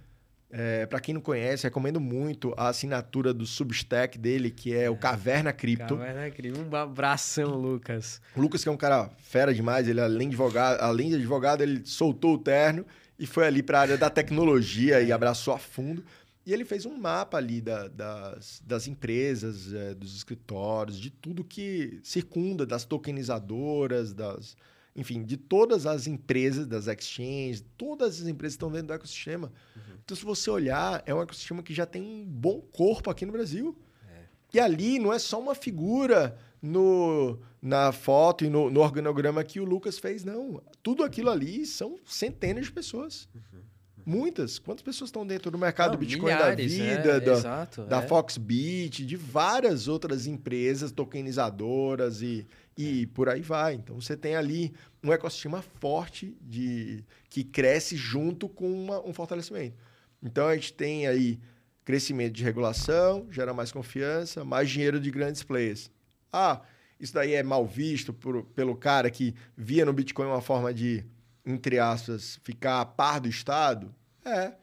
É, para quem não conhece, recomendo muito a assinatura do Substack dele, que é o Caverna Cripto. Caverna Cripto. Um abração, Lucas. O Lucas, que é um cara fera demais, ele além de advogado, além de advogado ele soltou o terno e foi ali para a área da tecnologia e abraçou a fundo. E ele fez um mapa ali da- das, das empresas, é, dos escritórios, de tudo que circunda, das tokenizadoras, das, enfim, de todas as empresas, das exchanges, todas as empresas estão dentro do ecossistema. Então, se você olhar, é um ecossistema que já tem um bom corpo aqui no Brasil. E ali não é só uma figura no, na foto e no, no organograma que o Lucas fez, não. Tudo aquilo ali são centenas de pessoas. Muitas. Quantas pessoas estão dentro do mercado Não, do Bitcoin milhares, da é, vida, da, exato, da é. Foxbit, de várias outras empresas tokenizadoras e, e por aí vai. Então você tem ali um ecossistema forte de que cresce junto com uma, um fortalecimento. Então a gente tem aí crescimento de regulação, gera mais confiança, mais dinheiro de grandes players. Ah, isso daí é mal visto por, pelo cara que via no Bitcoin uma forma de, entre aspas, ficar a par do Estado? É.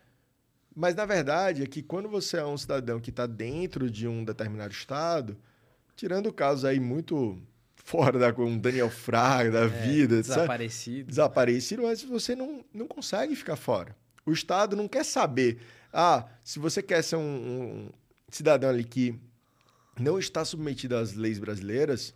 Mas na verdade é que quando você é um cidadão que está dentro de um determinado Estado, tirando casos aí muito fora da com Daniel Fraga da é, vida, desaparecido. Sabe? Desaparecido, mas você não, não consegue ficar fora. O Estado não quer saber. Ah, se você quer ser um, um cidadão ali que não está submetido às leis brasileiras,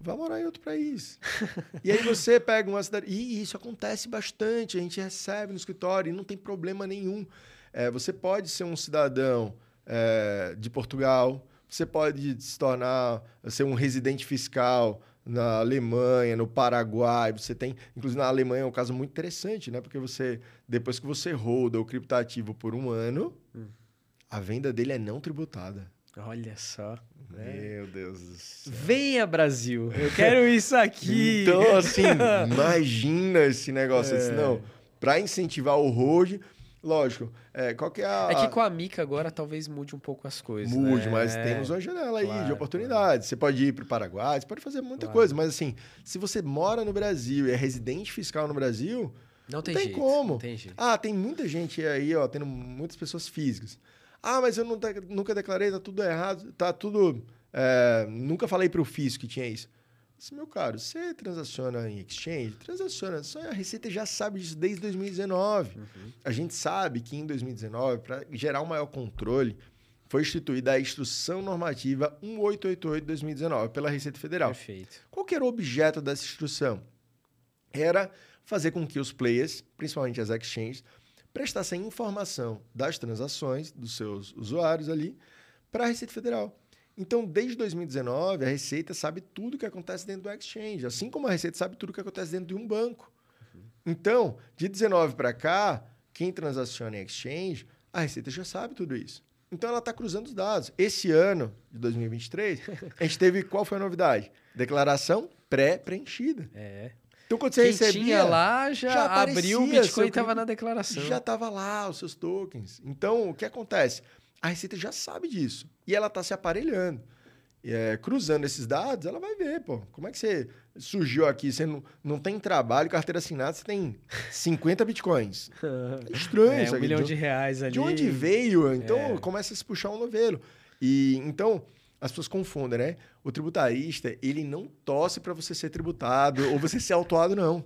vá morar em outro país. e aí você pega uma cidade. E isso acontece bastante, a gente recebe no escritório e não tem problema nenhum. É, você pode ser um cidadão é, de Portugal, você pode se tornar, ser um residente fiscal na Alemanha, no Paraguai, você tem, inclusive na Alemanha é um caso muito interessante, né? Porque você, depois que você roda o criptativo por um ano, hum. a venda dele é não tributada. Olha só. Né? Meu Deus do céu. Venha, Brasil! Eu quero isso aqui! então, assim, imagina esse negócio. É. Assim, não, para incentivar o road, Lógico. É, qual que é a. É que com a Mica agora talvez mude um pouco as coisas. Mude, né? mas temos uma janela aí claro, de oportunidades. Claro. Você pode ir para o Paraguai, você pode fazer muita claro. coisa, mas assim, se você mora no Brasil e é residente fiscal no Brasil, não tem, não tem como. Não tem jeito. Ah, tem muita gente aí, ó, tendo muitas pessoas físicas. Ah, mas eu nunca declarei, tá tudo errado, tá tudo. É, nunca falei para o fisco que tinha isso. Disse, meu caro, você transaciona em exchange? Transaciona. Só a Receita já sabe disso desde 2019. Uhum. A gente sabe que em 2019, para gerar um maior controle, foi instituída a Instrução Normativa 1888 de 2019 pela Receita Federal. Perfeito. Qual era o objeto dessa instrução? Era fazer com que os players, principalmente as exchanges, prestassem informação das transações dos seus usuários ali para a Receita Federal. Então, desde 2019, a Receita sabe tudo o que acontece dentro do exchange, assim como a Receita sabe tudo o que acontece dentro de um banco. Uhum. Então, de 19 para cá, quem transaciona em exchange, a Receita já sabe tudo isso. Então, ela está cruzando os dados. Esse ano, de 2023, a gente teve qual foi a novidade? Declaração pré-preenchida. É. Então, quando você Quem recebia... tinha lá já, já abriu o Bitcoin e estava na declaração. Já estava lá, os seus tokens. Então, o que acontece? A Receita já sabe disso. E ela está se aparelhando. É, cruzando esses dados, ela vai ver, pô, como é que você surgiu aqui? Você não, não tem trabalho, carteira assinada, você tem 50 bitcoins. É estranho é, isso aqui. Um milhão de, de, reais ali. De onde veio? Então, é. começa a se puxar um novelo. E, então, as pessoas confundem, né? O tributarista, ele não torce para você ser tributado ou você ser autuado, não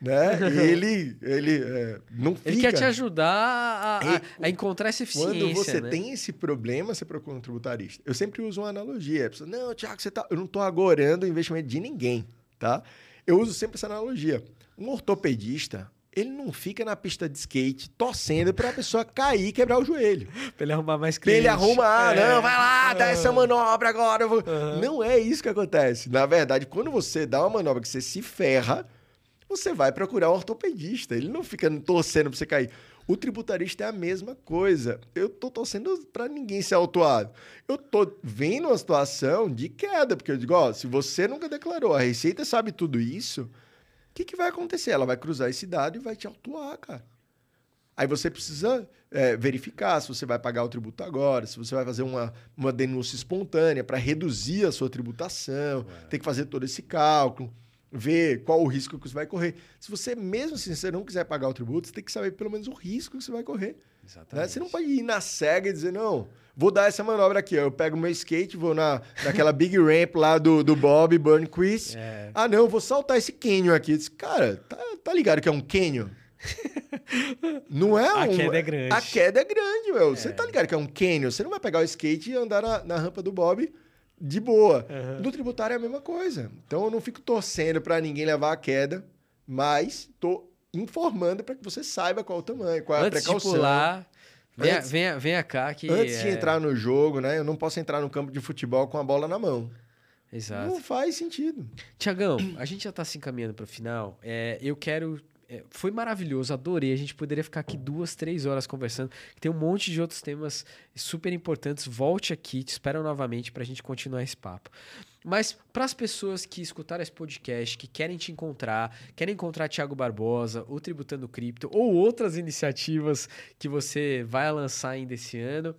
né? ele ele é, não fica. Ele quer te ajudar a, a, a encontrar essa eficiência. Quando você né? tem esse problema, você procura um tributarista. Eu sempre uso uma analogia. Pessoa, não, Tiago, você tá, eu não estou agorando o investimento de ninguém, tá? Eu uso sempre essa analogia. Um ortopedista, ele não fica na pista de skate torcendo para a pessoa cair e quebrar o joelho. para ele arrumar mais cliente. Pra ele arrumar, é. não, vai lá, dá essa manobra agora. Uhum. Não é isso que acontece. Na verdade, quando você dá uma manobra que você se ferra, você vai procurar um ortopedista. Ele não fica torcendo para você cair. O tributarista é a mesma coisa. Eu tô torcendo para ninguém ser autuado. Eu tô vendo uma situação de queda, porque eu digo, ó, se você nunca declarou, a Receita sabe tudo isso, o que, que vai acontecer? Ela vai cruzar esse dado e vai te autuar, cara. Aí você precisa é, verificar se você vai pagar o tributo agora, se você vai fazer uma, uma denúncia espontânea para reduzir a sua tributação, tem que fazer todo esse cálculo ver qual o risco que você vai correr. Se você, mesmo assim, você não quiser pagar o tributo, você tem que saber pelo menos o risco que você vai correr. Exatamente. Né? Você não pode ir na cega e dizer, não, vou dar essa manobra aqui. Eu pego meu skate, vou na, naquela big ramp lá do, do Bob Burnquist. É. Ah, não, vou saltar esse canyon aqui. Disse, Cara, tá, tá ligado que é um canyon? não é um... A queda é grande. A queda é grande, meu. É. Você tá ligado que é um canyon? Você não vai pegar o skate e andar na, na rampa do Bob de boa. Uhum. No tributário é a mesma coisa. Então eu não fico torcendo para ninguém levar a queda, mas tô informando para que você saiba qual é o tamanho, qual é Antes a precaução. De pular, venha, venha, venha cá que antes é... de entrar no jogo, né? Eu não posso entrar no campo de futebol com a bola na mão. Exato. Não faz sentido. Tiagão, a gente já está se encaminhando para o final. É, eu quero foi maravilhoso, adorei. A gente poderia ficar aqui duas, três horas conversando. Tem um monte de outros temas super importantes. Volte aqui, te espero novamente para a gente continuar esse papo. Mas para as pessoas que escutaram esse podcast, que querem te encontrar, querem encontrar Thiago Barbosa, o Tributando Cripto ou outras iniciativas que você vai lançar ainda esse ano,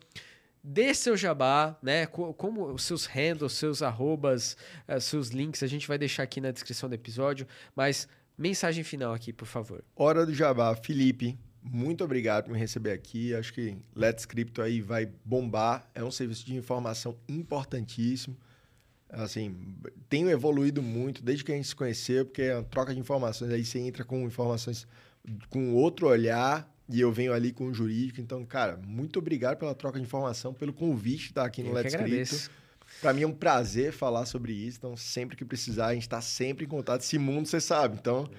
dê seu jabá, né? Como os seus handles, seus arrobas, uh, seus links, a gente vai deixar aqui na descrição do episódio. Mas mensagem final aqui, por favor. Hora do jabá, Felipe. Muito obrigado por me receber aqui. Acho que Let's Crypto aí vai bombar. É um serviço de informação importantíssimo. Assim, tenho evoluído muito desde que a gente se conheceu, porque é uma troca de informações. Aí você entra com informações com outro olhar e eu venho ali com o jurídico. Então, cara, muito obrigado pela troca de informação, pelo convite de estar aqui no eu Let's Crypto. Para mim é um prazer falar sobre isso. Então, sempre que precisar, a gente está sempre em contato. Esse mundo, você sabe. Então,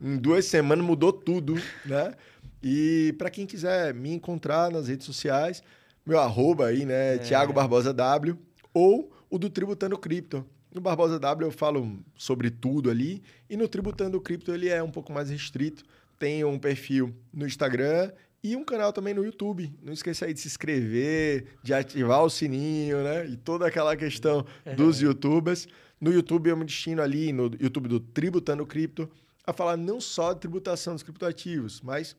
uhum. em duas semanas mudou tudo, né? E para quem quiser me encontrar nas redes sociais, meu arroba aí, né? É. Thiago Barbosa W. Ou o do Tributando Cripto. No Barbosa W eu falo sobre tudo ali. E no Tributando Cripto ele é um pouco mais restrito. Tem um perfil no Instagram e um canal também no YouTube. Não esqueça aí de se inscrever, de ativar o sininho, né? E toda aquela questão dos youtubers. No YouTube eu me destino ali, no YouTube do Tributando Cripto, a falar não só de tributação dos criptoativos, mas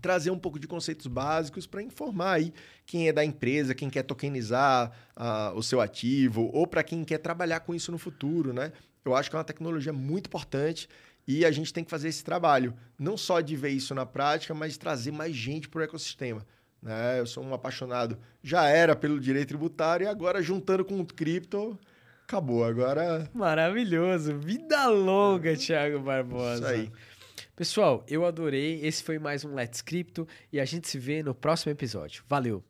trazer um pouco de conceitos básicos para informar aí quem é da empresa, quem quer tokenizar uh, o seu ativo, ou para quem quer trabalhar com isso no futuro, né? Eu acho que é uma tecnologia muito importante e a gente tem que fazer esse trabalho, não só de ver isso na prática, mas de trazer mais gente para o ecossistema. Né? Eu sou um apaixonado, já era pelo direito tributário e agora juntando com o cripto, acabou. Agora. Maravilhoso. Vida longa, Thiago Barbosa. Isso aí. Pessoal, eu adorei. Esse foi mais um Let's Crypto e a gente se vê no próximo episódio. Valeu!